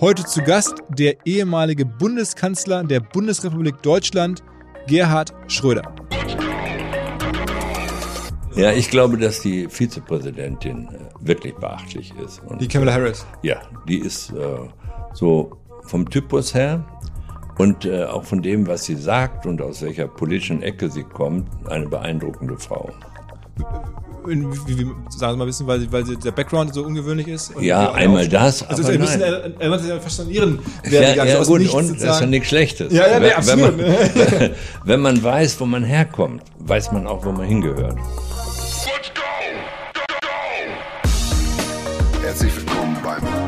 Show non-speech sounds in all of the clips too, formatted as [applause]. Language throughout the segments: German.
Heute zu Gast der ehemalige Bundeskanzler der Bundesrepublik Deutschland, Gerhard Schröder. Ja, ich glaube, dass die Vizepräsidentin äh, wirklich beachtlich ist. Und, die Kamala Harris. Ja, die ist äh, so vom Typus her und äh, auch von dem, was sie sagt und aus welcher politischen Ecke sie kommt, eine beeindruckende Frau. In, wie, wie, sagen Sie mal ein bisschen, weil, weil der Background so ungewöhnlich ist? ja, einmal das, also aber ist ja ein bisschen, er, er fast an Ihren Werdegang. Ja, ja gut, und das ist ja nichts Schlechtes. Ja, ja, nee, absolut. Wenn man, [laughs] wenn man weiß, wo man herkommt, weiß man auch, wo man hingehört. Herzlich willkommen beim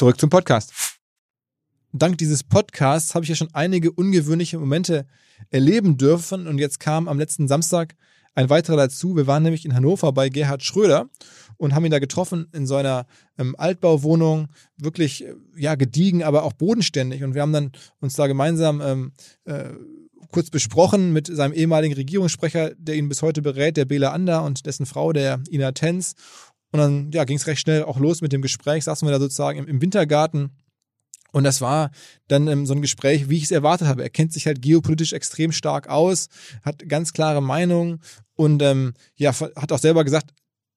Zurück zum Podcast. Dank dieses Podcasts habe ich ja schon einige ungewöhnliche Momente erleben dürfen und jetzt kam am letzten Samstag ein weiterer dazu. Wir waren nämlich in Hannover bei Gerhard Schröder und haben ihn da getroffen in so einer ähm, Altbauwohnung, wirklich äh, ja gediegen, aber auch bodenständig. Und wir haben dann uns da gemeinsam ähm, äh, kurz besprochen mit seinem ehemaligen Regierungssprecher, der ihn bis heute berät, der Bela Ander und dessen Frau, der Ina Tenz. Und dann ja, ging es recht schnell auch los mit dem Gespräch, saßen wir da sozusagen im, im Wintergarten und das war dann ähm, so ein Gespräch, wie ich es erwartet habe. Er kennt sich halt geopolitisch extrem stark aus, hat ganz klare Meinungen und ähm, ja, hat auch selber gesagt,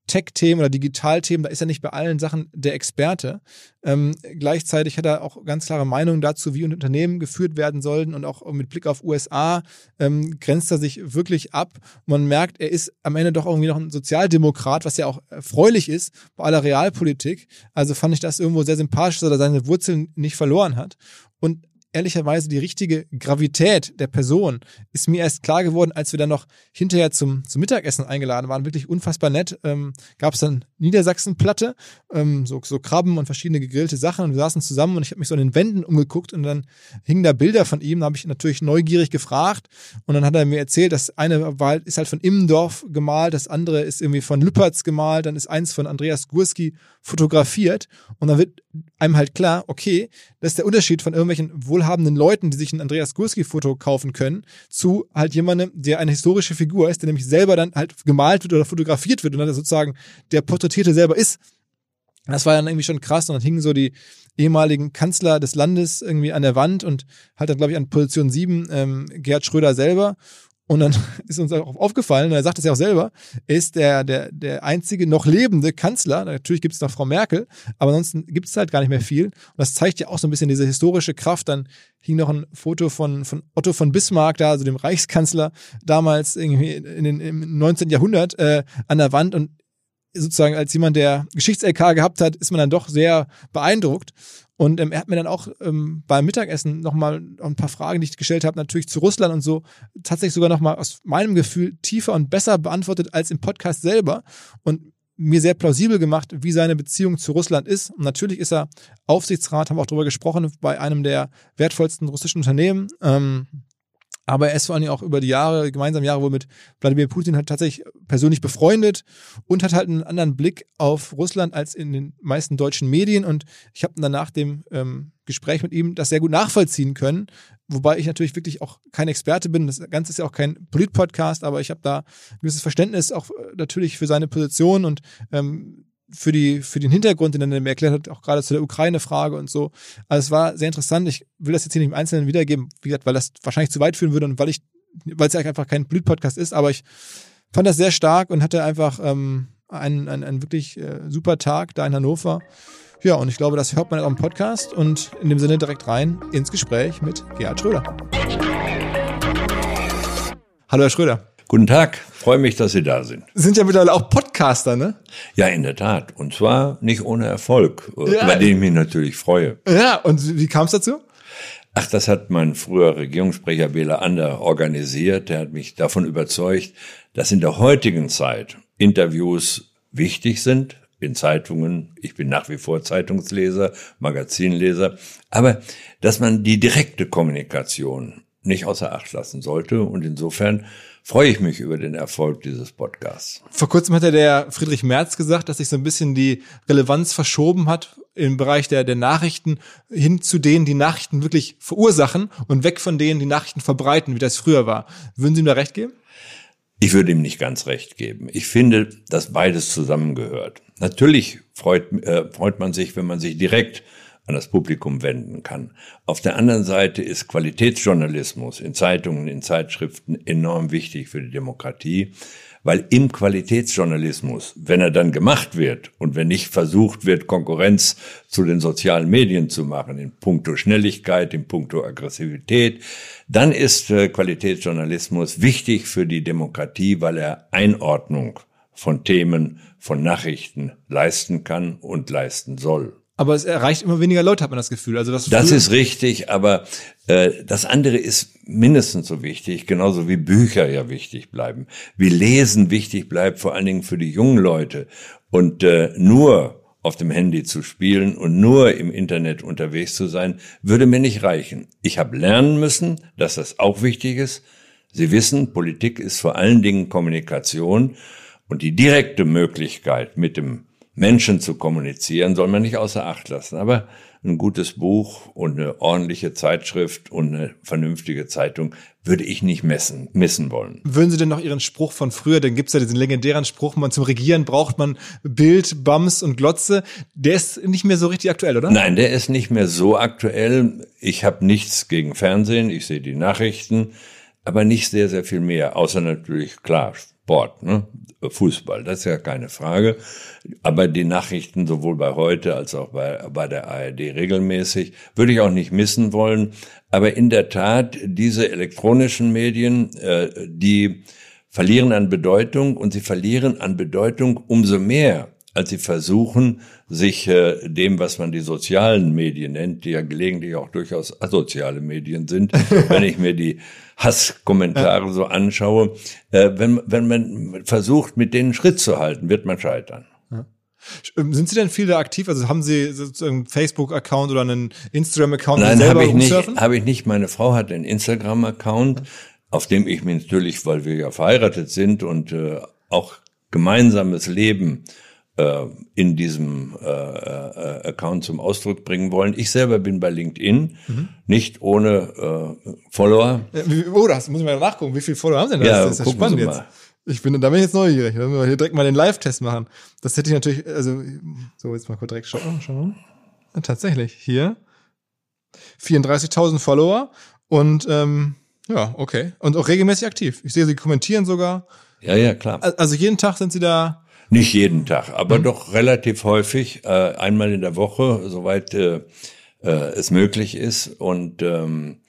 Tech-Themen oder Digital-Themen, da ist er nicht bei allen Sachen der Experte. Ähm, gleichzeitig hat er auch ganz klare Meinungen dazu, wie Unternehmen geführt werden sollten und auch mit Blick auf USA ähm, grenzt er sich wirklich ab. Man merkt, er ist am Ende doch irgendwie noch ein Sozialdemokrat, was ja auch erfreulich ist bei aller Realpolitik. Also fand ich das irgendwo sehr sympathisch, dass er seine Wurzeln nicht verloren hat. Und ehrlicherweise die richtige Gravität der Person ist mir erst klar geworden, als wir dann noch hinterher zum, zum Mittagessen eingeladen waren. Wirklich unfassbar nett. Ähm, Gab es dann Niedersachsenplatte, ähm, so, so Krabben und verschiedene gegrillte Sachen. Und wir saßen zusammen und ich habe mich so an den Wänden umgeguckt und dann hingen da Bilder von ihm. Da habe ich natürlich neugierig gefragt und dann hat er mir erzählt, das eine war, ist halt von Immendorf gemalt, das andere ist irgendwie von Lüpertz gemalt, dann ist eins von Andreas Gurski fotografiert und dann wird einem halt klar, okay, das ist der Unterschied von irgendwelchen wohlhabenden Leuten, die sich ein Andreas Gurski-Foto kaufen können, zu halt jemandem, der eine historische Figur ist, der nämlich selber dann halt gemalt wird oder fotografiert wird und dann sozusagen der Porträtierte selber ist. Das war dann irgendwie schon krass und dann hingen so die ehemaligen Kanzler des Landes irgendwie an der Wand und halt dann, glaube ich, an Position 7 ähm, Gerhard Schröder selber und dann [laughs] ist uns auch aufgefallen, und er sagt es ja auch selber, er ist der, der, der einzige noch lebende Kanzler. Natürlich gibt es noch Frau Merkel, aber ansonsten gibt es halt gar nicht mehr viel. Und das zeigt ja auch so ein bisschen diese historische Kraft. Dann hing noch ein Foto von, von Otto von Bismarck da, also dem Reichskanzler damals irgendwie in den, im 19. Jahrhundert äh, an der Wand. Und sozusagen als jemand, der Geschichts-LK gehabt hat, ist man dann doch sehr beeindruckt. Und ähm, er hat mir dann auch ähm, beim Mittagessen nochmal ein paar Fragen, die ich gestellt habe, natürlich zu Russland und so, tatsächlich sogar nochmal aus meinem Gefühl tiefer und besser beantwortet als im Podcast selber. Und mir sehr plausibel gemacht, wie seine Beziehung zu Russland ist. Und natürlich ist er Aufsichtsrat, haben wir auch darüber gesprochen, bei einem der wertvollsten russischen Unternehmen. Ähm, Aber er ist vor allem auch über die Jahre, gemeinsam Jahre wohl mit Wladimir Putin hat tatsächlich persönlich befreundet und hat halt einen anderen Blick auf Russland als in den meisten deutschen Medien. Und ich habe dann nach dem ähm, Gespräch mit ihm das sehr gut nachvollziehen können. Wobei ich natürlich wirklich auch kein Experte bin. Das Ganze ist ja auch kein Polit-Podcast, aber ich habe da ein gewisses Verständnis auch äh, natürlich für seine Position und ähm, für, die, für den Hintergrund, den er mir erklärt hat, auch gerade zu der Ukraine-Frage und so. Also es war sehr interessant. Ich will das jetzt hier nicht im Einzelnen wiedergeben, wie gesagt, weil das wahrscheinlich zu weit führen würde und weil ich, weil es ja einfach kein Blütpodcast ist, aber ich fand das sehr stark und hatte einfach ähm, einen, einen, einen wirklich äh, super Tag da in Hannover. Ja, und ich glaube, das hört man auch im Podcast und in dem Sinne direkt rein ins Gespräch mit Gerhard Schröder. Hallo, Herr Schröder. Guten Tag, freue mich, dass Sie da sind. Sind ja mittlerweile auch Podcaster, ne? Ja, in der Tat. Und zwar nicht ohne Erfolg, äh, ja. über den ich mich natürlich freue. Ja, und wie kam es dazu? Ach, das hat mein früherer Regierungssprecher Bela Ander organisiert. Der hat mich davon überzeugt, dass in der heutigen Zeit Interviews wichtig sind, in Zeitungen. Ich bin nach wie vor Zeitungsleser, Magazinleser. Aber dass man die direkte Kommunikation nicht außer Acht lassen sollte. Und insofern freue ich mich über den Erfolg dieses Podcasts. Vor kurzem hat ja der Friedrich Merz gesagt, dass sich so ein bisschen die Relevanz verschoben hat im Bereich der, der Nachrichten hin zu denen, die Nachrichten wirklich verursachen und weg von denen, die Nachrichten verbreiten, wie das früher war. Würden Sie ihm da recht geben? Ich würde ihm nicht ganz recht geben. Ich finde, dass beides zusammengehört. Natürlich freut, äh, freut man sich, wenn man sich direkt an das Publikum wenden kann. Auf der anderen Seite ist Qualitätsjournalismus in Zeitungen, in Zeitschriften enorm wichtig für die Demokratie, weil im Qualitätsjournalismus, wenn er dann gemacht wird und wenn nicht versucht wird, Konkurrenz zu den sozialen Medien zu machen, in puncto Schnelligkeit, in puncto Aggressivität, dann ist äh, Qualitätsjournalismus wichtig für die Demokratie, weil er Einordnung von Themen, von Nachrichten leisten kann und leisten soll. Aber es erreicht immer weniger Leute, hat man das Gefühl. Also das, das ist richtig, aber äh, das andere ist mindestens so wichtig, genauso wie Bücher ja wichtig bleiben, wie Lesen wichtig bleibt, vor allen Dingen für die jungen Leute. Und äh, nur auf dem Handy zu spielen und nur im Internet unterwegs zu sein, würde mir nicht reichen. Ich habe lernen müssen, dass das auch wichtig ist. Sie wissen, Politik ist vor allen Dingen Kommunikation und die direkte Möglichkeit mit dem Menschen zu kommunizieren, soll man nicht außer Acht lassen. Aber ein gutes Buch und eine ordentliche Zeitschrift und eine vernünftige Zeitung würde ich nicht messen, missen wollen. Würden Sie denn noch Ihren Spruch von früher, dann gibt's ja diesen legendären Spruch, man zum Regieren braucht man Bild, Bums und Glotze. Der ist nicht mehr so richtig aktuell, oder? Nein, der ist nicht mehr so aktuell. Ich habe nichts gegen Fernsehen, ich sehe die Nachrichten, aber nicht sehr, sehr viel mehr, außer natürlich, klar, Sport, ne? Fußball, das ist ja keine Frage. Aber die Nachrichten sowohl bei heute als auch bei, bei der ARD regelmäßig würde ich auch nicht missen wollen. Aber in der Tat, diese elektronischen Medien, äh, die verlieren an Bedeutung und sie verlieren an Bedeutung umso mehr, als sie versuchen, sich äh, dem, was man die sozialen Medien nennt, die ja gelegentlich auch durchaus asoziale Medien sind, [laughs] wenn ich mir die Hasskommentare so anschaue, äh, wenn, wenn man versucht, mit denen Schritt zu halten, wird man scheitern. Ähm, sind Sie denn viel da aktiv? Also haben Sie sozusagen einen Facebook-Account oder einen Instagram-Account? Nein, habe ich nicht. Habe ich nicht. Meine Frau hat einen Instagram-Account, auf dem ich mich natürlich, weil wir ja verheiratet sind und äh, auch gemeinsames Leben äh, in diesem äh, äh, Account zum Ausdruck bringen wollen. Ich selber bin bei LinkedIn, mhm. nicht ohne äh, Follower. Oh, das muss ich mal nachgucken. Wie viele Follower haben Sie denn? Ja, das ist ja spannend jetzt. Ich bin, da bin ich jetzt neugierig. Wenn wir hier direkt mal den Live-Test machen. Das hätte ich natürlich, also, so, jetzt mal kurz direkt schauen. schauen. Ja, tatsächlich, hier 34.000 Follower und, ähm, ja, okay. Und auch regelmäßig aktiv. Ich sehe, Sie kommentieren sogar. Ja, ja, klar. Also jeden Tag sind Sie da nicht jeden Tag, aber mhm. doch relativ häufig, äh, einmal in der Woche, soweit äh, äh, es möglich ist. Und ähm,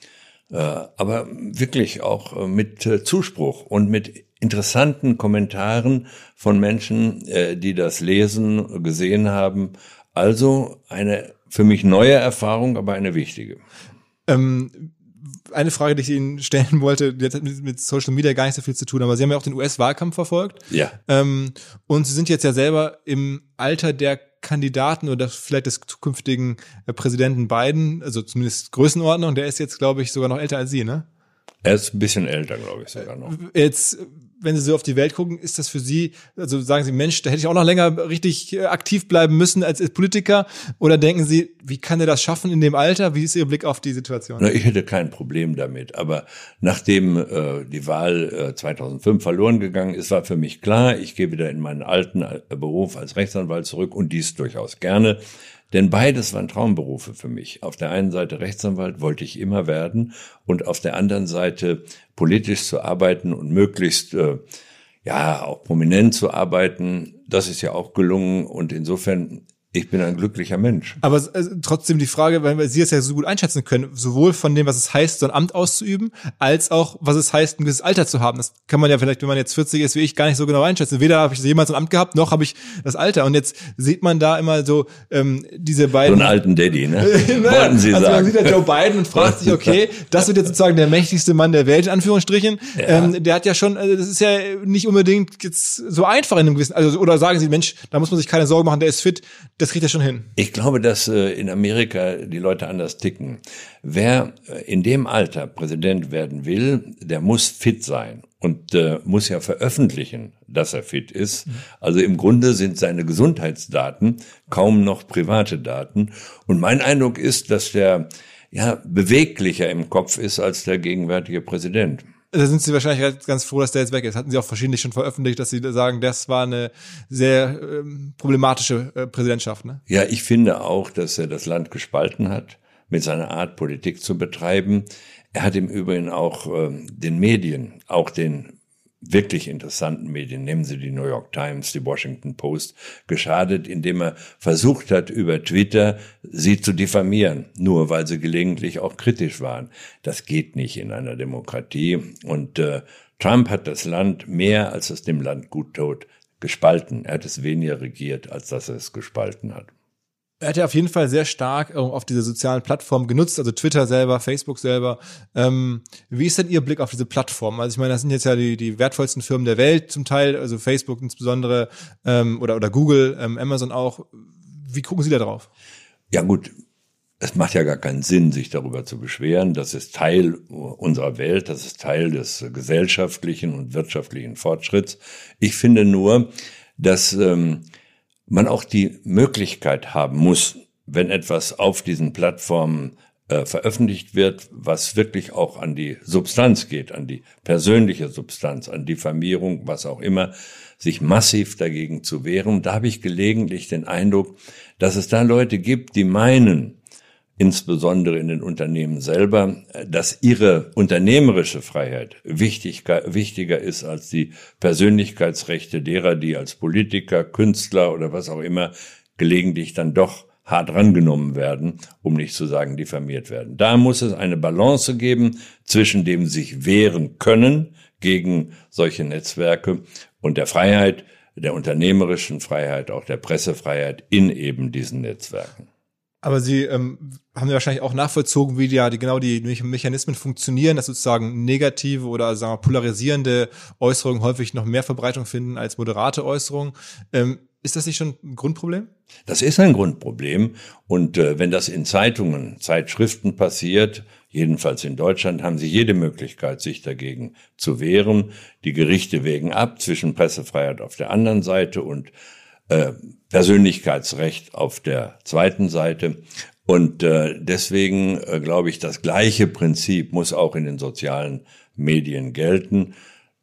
äh, aber wirklich auch äh, mit äh, Zuspruch und mit interessanten Kommentaren von Menschen, äh, die das lesen, gesehen haben. Also eine für mich neue Erfahrung, aber eine wichtige. Ähm, eine Frage, die ich Ihnen stellen wollte, die hat mit Social Media gar nicht so viel zu tun, aber Sie haben ja auch den US-Wahlkampf verfolgt. Ja. Ähm, und Sie sind jetzt ja selber im Alter der Kandidaten oder vielleicht des zukünftigen äh, Präsidenten Biden, also zumindest Größenordnung, der ist jetzt, glaube ich, sogar noch älter als Sie, ne? Er ist ein bisschen älter, glaube ich sogar noch. Jetzt, wenn Sie so auf die Welt gucken, ist das für Sie, also sagen Sie, Mensch, da hätte ich auch noch länger richtig äh, aktiv bleiben müssen als Politiker? Oder denken Sie, wie kann er das schaffen in dem Alter? Wie ist Ihr Blick auf die Situation? Na, ich hätte kein Problem damit. Aber nachdem äh, die Wahl äh, 2005 verloren gegangen ist, war für mich klar, ich gehe wieder in meinen alten äh, Beruf als Rechtsanwalt zurück und dies durchaus gerne. Denn beides waren Traumberufe für mich. Auf der einen Seite Rechtsanwalt wollte ich immer werden und auf der anderen Seite politisch zu arbeiten und möglichst äh, ja auch prominent zu arbeiten. Das ist ja auch gelungen und insofern ich bin ein glücklicher Mensch. Aber äh, trotzdem die Frage, weil Sie es ja so gut einschätzen können, sowohl von dem, was es heißt, so ein Amt auszuüben, als auch, was es heißt, ein gewisses Alter zu haben. Das kann man ja vielleicht, wenn man jetzt 40 ist, wie ich, gar nicht so genau einschätzen. Weder habe ich jemals ein Amt gehabt, noch habe ich das Alter. Und jetzt sieht man da immer so ähm, diese beiden. So einen alten Daddy, ne? [laughs] naja, Wollten Sie also sagen. man sieht ja Joe Biden und fragt sich, okay, [laughs] das wird jetzt sozusagen der mächtigste Mann der Welt, in Anführungsstrichen. Ja. Ähm, der hat ja schon, also das ist ja nicht unbedingt jetzt so einfach in einem gewissen, also oder sagen Sie, Mensch, da muss man sich keine Sorgen machen, der ist fit das kriegt er schon hin. Ich glaube, dass äh, in Amerika die Leute anders ticken. Wer äh, in dem Alter Präsident werden will, der muss fit sein und äh, muss ja veröffentlichen, dass er fit ist. Also im Grunde sind seine Gesundheitsdaten kaum noch private Daten. Und mein Eindruck ist, dass der ja beweglicher im Kopf ist als der gegenwärtige Präsident da sind Sie wahrscheinlich ganz froh, dass der jetzt weg ist. Hatten Sie auch verschiedentlich schon veröffentlicht, dass Sie sagen, das war eine sehr ähm, problematische äh, Präsidentschaft. Ne? Ja, ich finde auch, dass er das Land gespalten hat mit seiner Art, Politik zu betreiben. Er hat im Übrigen auch ähm, den Medien, auch den wirklich interessanten Medien, nehmen Sie die New York Times, die Washington Post, geschadet, indem er versucht hat, über Twitter sie zu diffamieren, nur weil sie gelegentlich auch kritisch waren. Das geht nicht in einer Demokratie. Und äh, Trump hat das Land mehr, als es dem Land gut tut, gespalten. Er hat es weniger regiert, als dass er es gespalten hat er hat ja auf jeden Fall sehr stark äh, auf diese sozialen Plattformen genutzt, also Twitter selber, Facebook selber. Ähm, wie ist denn Ihr Blick auf diese Plattformen? Also ich meine, das sind jetzt ja die, die wertvollsten Firmen der Welt zum Teil, also Facebook insbesondere ähm, oder, oder Google, ähm, Amazon auch. Wie gucken Sie da drauf? Ja gut, es macht ja gar keinen Sinn, sich darüber zu beschweren. Das ist Teil unserer Welt, das ist Teil des gesellschaftlichen und wirtschaftlichen Fortschritts. Ich finde nur, dass ähm, man auch die Möglichkeit haben muss, wenn etwas auf diesen Plattformen äh, veröffentlicht wird, was wirklich auch an die Substanz geht, an die persönliche Substanz, an Diffamierung, was auch immer, sich massiv dagegen zu wehren. Da habe ich gelegentlich den Eindruck, dass es da Leute gibt, die meinen, insbesondere in den Unternehmen selber, dass ihre unternehmerische Freiheit wichtiger, ist als die Persönlichkeitsrechte derer, die als Politiker, Künstler oder was auch immer gelegentlich dann doch hart rangenommen werden, um nicht zu sagen diffamiert werden. Da muss es eine Balance geben zwischen dem sich wehren können gegen solche Netzwerke und der Freiheit, der unternehmerischen Freiheit, auch der Pressefreiheit in eben diesen Netzwerken. Aber Sie ähm, haben ja wahrscheinlich auch nachvollzogen, wie ja die genau die Mechanismen funktionieren, dass sozusagen negative oder sagen wir, polarisierende Äußerungen häufig noch mehr Verbreitung finden als moderate Äußerungen. Ähm, ist das nicht schon ein Grundproblem? Das ist ein Grundproblem. Und äh, wenn das in Zeitungen, Zeitschriften passiert, jedenfalls in Deutschland, haben sie jede Möglichkeit, sich dagegen zu wehren. Die Gerichte wägen ab zwischen Pressefreiheit auf der anderen Seite und äh, Persönlichkeitsrecht auf der zweiten Seite. Und äh, deswegen äh, glaube ich, das gleiche Prinzip muss auch in den sozialen Medien gelten.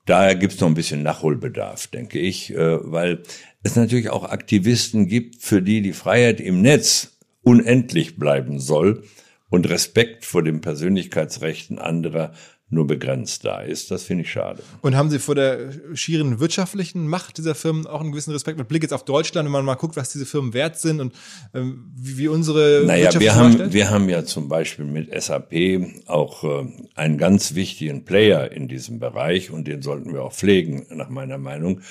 Daher gibt es noch ein bisschen Nachholbedarf, denke ich, äh, weil es natürlich auch Aktivisten gibt, für die die Freiheit im Netz unendlich bleiben soll und Respekt vor den Persönlichkeitsrechten anderer nur begrenzt da ist. Das finde ich schade. Und haben Sie vor der schieren wirtschaftlichen Macht dieser Firmen auch einen gewissen Respekt mit Blick jetzt auf Deutschland, wenn man mal guckt, was diese Firmen wert sind und ähm, wie, wie unsere Naja, wir haben, wir haben ja zum Beispiel mit SAP auch äh, einen ganz wichtigen Player in diesem Bereich und den sollten wir auch pflegen, nach meiner Meinung.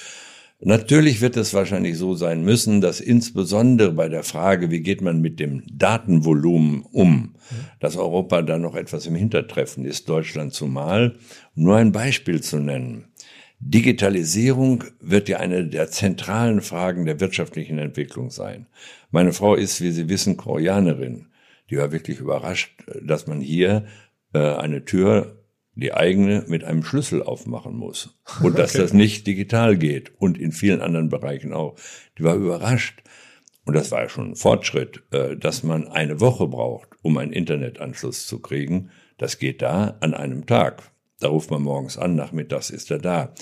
Natürlich wird es wahrscheinlich so sein müssen, dass insbesondere bei der Frage, wie geht man mit dem Datenvolumen um, dass Europa da noch etwas im Hintertreffen ist, Deutschland zumal. Um nur ein Beispiel zu nennen. Digitalisierung wird ja eine der zentralen Fragen der wirtschaftlichen Entwicklung sein. Meine Frau ist, wie Sie wissen, Koreanerin. Die war wirklich überrascht, dass man hier äh, eine Tür die eigene, mit einem Schlüssel aufmachen muss. [laughs] Und dass okay. das nicht digital geht und in vielen anderen Bereichen auch. Die war überrascht. Und das war ja schon ein Fortschritt, äh, dass man eine Woche braucht, um einen Internetanschluss zu kriegen. Das geht da an einem Tag. Da ruft man morgens an, nachmittags ist er da.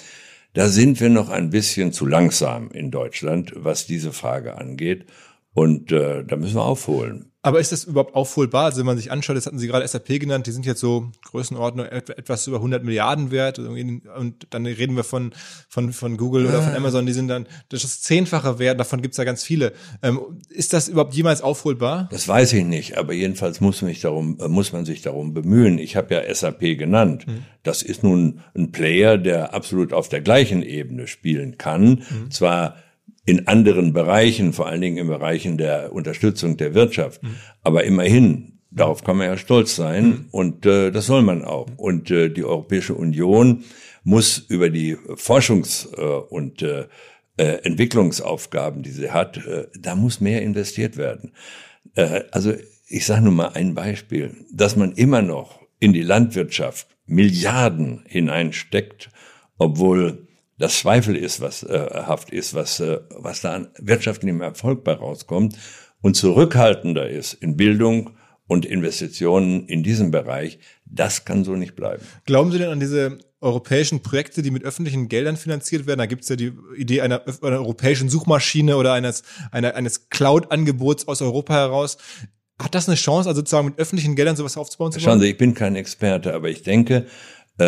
Da sind wir noch ein bisschen zu langsam in Deutschland, was diese Frage angeht. Und äh, da müssen wir aufholen. Aber ist das überhaupt aufholbar? Also wenn man sich anschaut, das hatten Sie gerade SAP genannt, die sind jetzt so Größenordnung etwas über 100 Milliarden wert und dann reden wir von, von, von Google oder von ah. Amazon, die sind dann, das ist zehnfache Wert, davon gibt's ja ganz viele. Ähm, ist das überhaupt jemals aufholbar? Das weiß ich nicht, aber jedenfalls muss, mich darum, äh, muss man sich darum bemühen. Ich habe ja SAP genannt. Mhm. Das ist nun ein Player, der absolut auf der gleichen Ebene spielen kann. Mhm. Zwar in anderen Bereichen, vor allen Dingen in Bereichen der Unterstützung der Wirtschaft. Mhm. Aber immerhin, darauf kann man ja stolz sein mhm. und äh, das soll man auch. Und äh, die Europäische Union muss über die Forschungs- äh, und äh, äh, Entwicklungsaufgaben, die sie hat, äh, da muss mehr investiert werden. Also ich sage nur mal ein Beispiel, dass man immer noch in die Landwirtschaft Milliarden hineinsteckt, obwohl das Zweifel ist, was äh, haft ist, was, äh, was da an wirtschaftlichem Erfolg bei rauskommt und zurückhaltender ist in Bildung und Investitionen in diesem Bereich, das kann so nicht bleiben. Glauben Sie denn an diese europäischen Projekte, die mit öffentlichen Geldern finanziert werden? Da gibt es ja die Idee einer, einer europäischen Suchmaschine oder eines, einer, eines Cloud-Angebots aus Europa heraus. Hat das eine Chance, also sozusagen mit öffentlichen Geldern sowas aufzubauen? Schauen Sie, ich bin kein Experte, aber ich denke,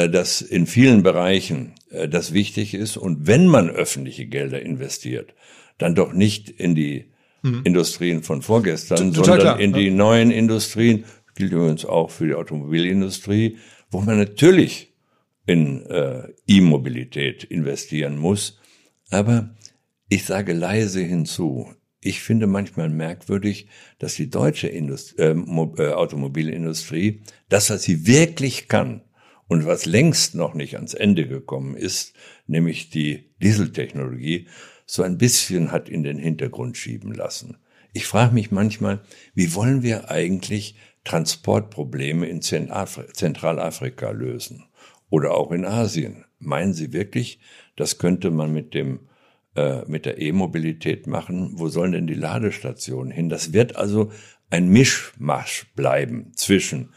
dass in vielen Bereichen äh, das wichtig ist und wenn man öffentliche Gelder investiert, dann doch nicht in die hm. Industrien von vorgestern, Total sondern klar, in die neuen Industrien, gilt übrigens auch für die Automobilindustrie, wo man natürlich in äh, E-Mobilität investieren muss. Aber ich sage leise hinzu, ich finde manchmal merkwürdig, dass die deutsche Indust äh, äh, Automobilindustrie das, was sie wirklich kann, und was längst noch nicht ans Ende gekommen ist, nämlich die Dieseltechnologie, so ein bisschen hat in den Hintergrund schieben lassen. Ich frage mich manchmal, wie wollen wir eigentlich Transportprobleme in Zentralafrika lösen oder auch in Asien? Meinen Sie wirklich, das könnte man mit dem äh, mit der E-Mobilität machen? Wo sollen denn die Ladestationen hin? Das wird also ein Mischmasch bleiben zwischen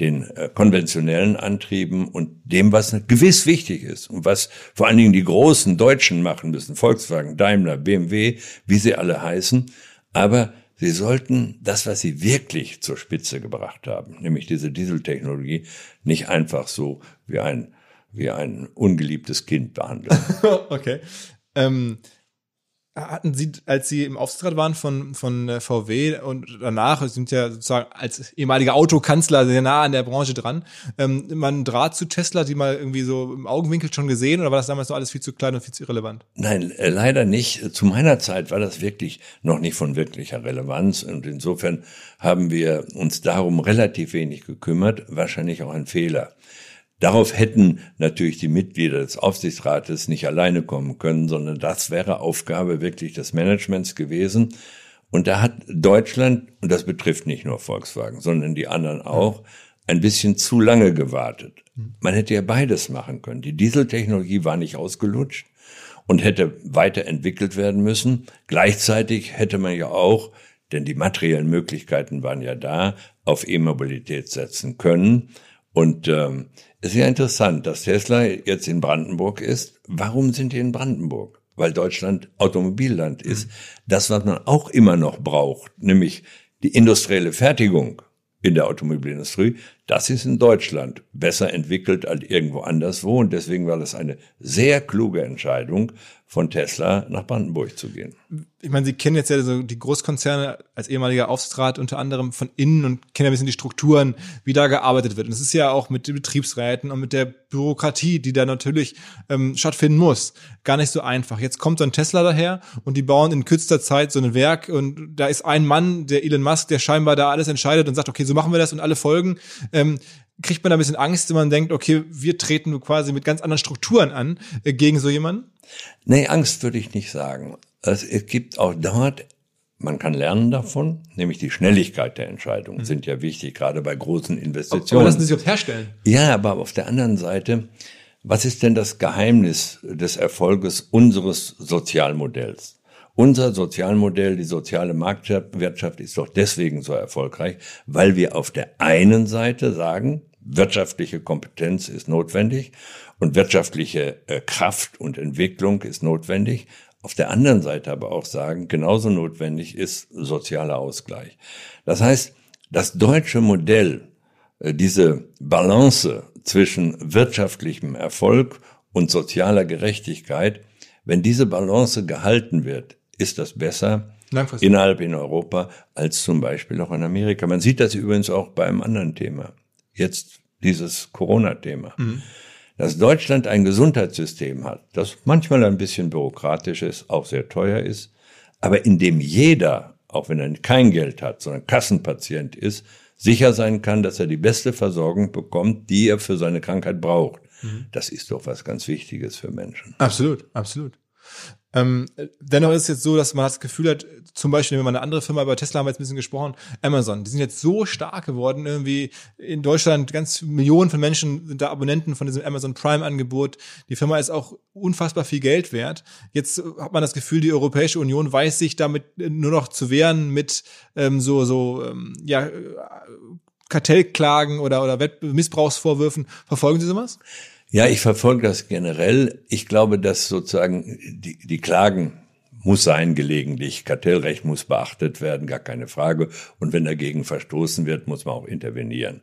den äh, konventionellen Antrieben und dem, was gewiss wichtig ist und was vor allen Dingen die großen Deutschen machen müssen, Volkswagen, Daimler, BMW, wie sie alle heißen. Aber sie sollten das, was sie wirklich zur Spitze gebracht haben, nämlich diese Dieseltechnologie, nicht einfach so wie ein, wie ein ungeliebtes Kind behandeln. [laughs] okay. Ähm hatten Sie, als Sie im Aufsichtsrat waren von, von VW und danach, sind ja sozusagen als ehemaliger Autokanzler sehr nah an der Branche dran, ähm, man Draht zu Tesla, die mal irgendwie so im Augenwinkel schon gesehen oder war das damals noch alles viel zu klein und viel zu irrelevant? Nein, äh, leider nicht. Zu meiner Zeit war das wirklich noch nicht von wirklicher Relevanz und insofern haben wir uns darum relativ wenig gekümmert, wahrscheinlich auch ein Fehler. Darauf hätten natürlich die Mitglieder des Aufsichtsrates nicht alleine kommen können, sondern das wäre Aufgabe wirklich des Managements gewesen. Und da hat Deutschland, und das betrifft nicht nur Volkswagen, sondern die anderen auch, ein bisschen zu lange gewartet. Man hätte ja beides machen können. Die Dieseltechnologie war nicht ausgelutscht und hätte weiterentwickelt werden müssen. Gleichzeitig hätte man ja auch, denn die materiellen Möglichkeiten waren ja da, auf E-Mobilität setzen können. Und ähm, es ist ja interessant, dass Tesla jetzt in Brandenburg ist. Warum sind die in Brandenburg? Weil Deutschland Automobilland ist. Mhm. Das, was man auch immer noch braucht, nämlich die industrielle Fertigung in der Automobilindustrie, das ist in Deutschland besser entwickelt als irgendwo anderswo. Und deswegen war das eine sehr kluge Entscheidung, von Tesla nach Brandenburg zu gehen. Ich meine, Sie kennen jetzt ja so die Großkonzerne als ehemaliger Aufsichtsrat unter anderem von innen und kennen ein bisschen die Strukturen, wie da gearbeitet wird. Und es ist ja auch mit den Betriebsräten und mit der Bürokratie, die da natürlich ähm, stattfinden muss, gar nicht so einfach. Jetzt kommt so ein Tesla daher und die bauen in kürzester Zeit so ein Werk und da ist ein Mann, der Elon Musk, der scheinbar da alles entscheidet und sagt, okay, so machen wir das und alle folgen. Ähm, kriegt man da ein bisschen Angst, wenn man denkt, okay, wir treten quasi mit ganz anderen Strukturen an äh, gegen so jemanden? Nee, Angst würde ich nicht sagen. Es, es gibt auch dort man kann lernen davon, nämlich die Schnelligkeit der Entscheidungen mhm. sind ja wichtig, gerade bei großen Investitionen. Aber lassen Sie sich herstellen. Ja, aber auf der anderen Seite, was ist denn das Geheimnis des Erfolges unseres Sozialmodells? Unser Sozialmodell, die soziale Marktwirtschaft ist doch deswegen so erfolgreich, weil wir auf der einen Seite sagen, wirtschaftliche Kompetenz ist notwendig und wirtschaftliche äh, Kraft und Entwicklung ist notwendig. Auf der anderen Seite aber auch sagen, genauso notwendig ist sozialer Ausgleich. Das heißt, das deutsche Modell, äh, diese Balance zwischen wirtschaftlichem Erfolg und sozialer Gerechtigkeit, wenn diese Balance gehalten wird, ist das besser innerhalb in Europa als zum Beispiel auch in Amerika. Man sieht das übrigens auch bei einem anderen Thema. Jetzt dieses Corona-Thema. Mhm. Dass Deutschland ein Gesundheitssystem hat, das manchmal ein bisschen bürokratisch ist, auch sehr teuer ist, aber in dem jeder, auch wenn er kein Geld hat, sondern Kassenpatient ist, sicher sein kann, dass er die beste Versorgung bekommt, die er für seine Krankheit braucht. Mhm. Das ist doch was ganz Wichtiges für Menschen. Absolut, absolut. Ähm, dennoch ist es jetzt so, dass man das Gefühl hat, zum Beispiel, wenn man eine andere Firma, über Tesla haben wir jetzt ein bisschen gesprochen, Amazon, die sind jetzt so stark geworden, irgendwie in Deutschland ganz Millionen von Menschen sind da Abonnenten von diesem Amazon Prime Angebot. Die Firma ist auch unfassbar viel Geld wert. Jetzt hat man das Gefühl, die Europäische Union weiß sich damit nur noch zu wehren mit ähm, so, so, ähm, ja, Kartellklagen oder, oder Missbrauchsvorwürfen. Verfolgen Sie sowas? Ja, ich verfolge das generell. Ich glaube, dass sozusagen die, die Klagen muss sein gelegentlich. Kartellrecht muss beachtet werden, gar keine Frage. Und wenn dagegen verstoßen wird, muss man auch intervenieren.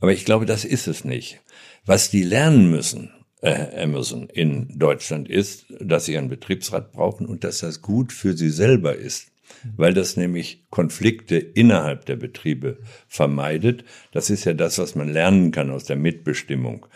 Aber ich glaube, das ist es nicht. Was die lernen müssen, äh, Amazon in Deutschland ist, dass sie einen Betriebsrat brauchen und dass das gut für sie selber ist weil das nämlich Konflikte innerhalb der Betriebe vermeidet. Das ist ja das, was man lernen kann aus der Mitbestimmung.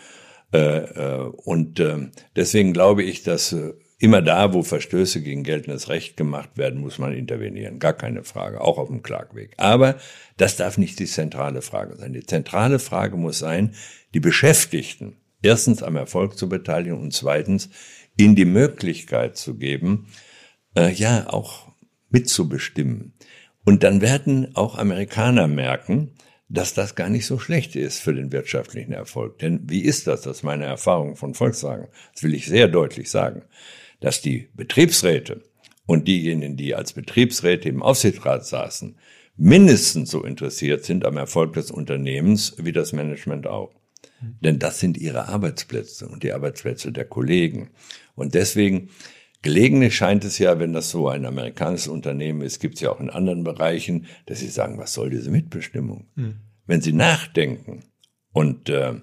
Äh, äh, und äh, deswegen glaube ich, dass immer da, wo Verstöße gegen geltendes Recht gemacht werden, muss man intervenieren. Gar keine Frage, auch auf dem Klagweg. Aber das darf nicht die zentrale Frage sein. Die zentrale Frage muss sein, die Beschäftigten erstens am Erfolg zu beteiligen und zweitens ihnen die Möglichkeit zu geben, äh, ja, auch mitzubestimmen. Und dann werden auch Amerikaner merken, dass das gar nicht so schlecht ist für den wirtschaftlichen Erfolg. Denn wie ist das? Das ist meine Erfahrung von Volkswagen. Das will ich sehr deutlich sagen, dass die Betriebsräte und diejenigen, die als Betriebsräte im Aufsichtsrat saßen, mindestens so interessiert sind am Erfolg des Unternehmens wie das Management auch. Denn das sind ihre Arbeitsplätze und die Arbeitsplätze der Kollegen. Und deswegen Gelegentlich scheint es ja, wenn das so ein amerikanisches Unternehmen ist, gibt es ja auch in anderen Bereichen, dass sie sagen, was soll diese Mitbestimmung? Mhm. Wenn sie nachdenken und äh,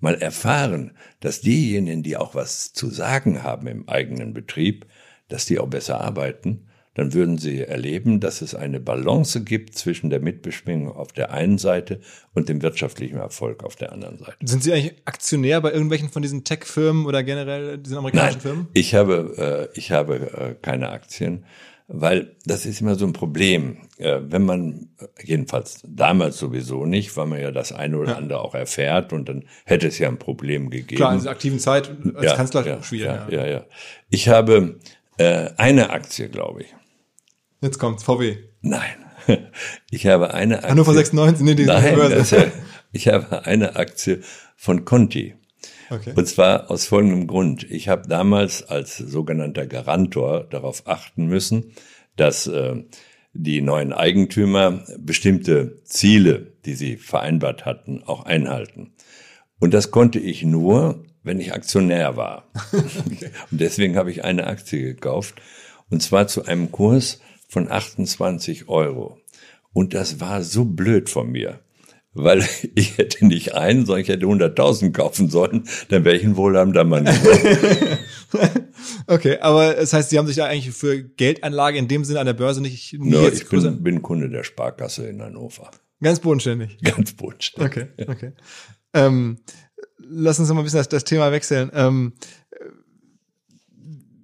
mal erfahren, dass diejenigen, die auch was zu sagen haben im eigenen Betrieb, dass die auch besser arbeiten, dann würden Sie erleben, dass es eine Balance gibt zwischen der Mitbestimmung auf der einen Seite und dem wirtschaftlichen Erfolg auf der anderen Seite. Sind Sie eigentlich Aktionär bei irgendwelchen von diesen Tech-Firmen oder generell diesen amerikanischen Nein, Firmen? Ich habe, äh, ich habe äh, keine Aktien, weil das ist immer so ein Problem. Äh, wenn man, jedenfalls damals sowieso nicht, weil man ja das eine oder ja. andere auch erfährt und dann hätte es ja ein Problem gegeben. Klar, in dieser aktiven Zeit als ja, Kanzler ja, schwierig. Ja, ja, ja. Ich habe äh, eine Aktie, glaube ich. Jetzt kommt's, VW. Nein. [laughs] Ich habe eine Aktie. Hannover 96, nee, die Nein, Börse. ich habe eine Aktie von Conti. Okay. Und zwar aus folgendem Grund. Ich habe damals als sogenannter Garantor darauf achten müssen, dass äh, die neuen Eigentümer bestimmte Ziele, die sie vereinbart hatten, auch einhalten. Und das konnte ich nur, wenn ich Aktionär war. [laughs] okay. Und deswegen habe ich eine Aktie gekauft. Und zwar zu einem Kurs von 28 Euro. Und das war so blöd von mir, weil [laughs] ich hätte nicht einen, sondern ich hätte 100.000 kaufen sollen, dann wäre ich ein wohlhabender Mann. [laughs] okay, aber das heißt, Sie haben sich ja eigentlich für Geldanlage in dem Sinne an der Börse nicht nie no, jetzt Ich bin, bin Kunde der Sparkasse in Hannover. Ganz bodenständig. [laughs] Ganz bodenständig. Okay, okay. Ähm, lass uns mal ein bisschen das, das Thema wechseln. Ähm,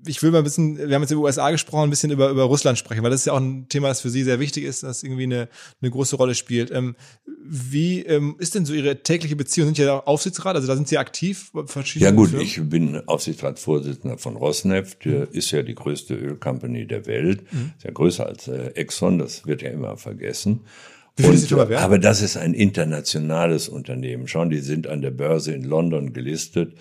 ich will mal ein bisschen, wir haben jetzt über USA gesprochen, ein bisschen über, über Russland sprechen, weil das ist ja auch ein Thema, das für Sie sehr wichtig ist, das irgendwie eine, eine große Rolle spielt. Ähm, wie ähm, ist denn so Ihre tägliche Beziehung? Sind Sie ja Aufsichtsrat, also da sind Sie aktiv? Ja gut, Firmen? ich bin Aufsichtsratsvorsitzender von Rosneft, mhm. ist ja die größte Ölcompany der Welt, mhm. ist ja größer als äh, Exxon, das wird ja immer vergessen. Und, aber das ist ein internationales Unternehmen. Schon, die sind an der Börse in London gelistet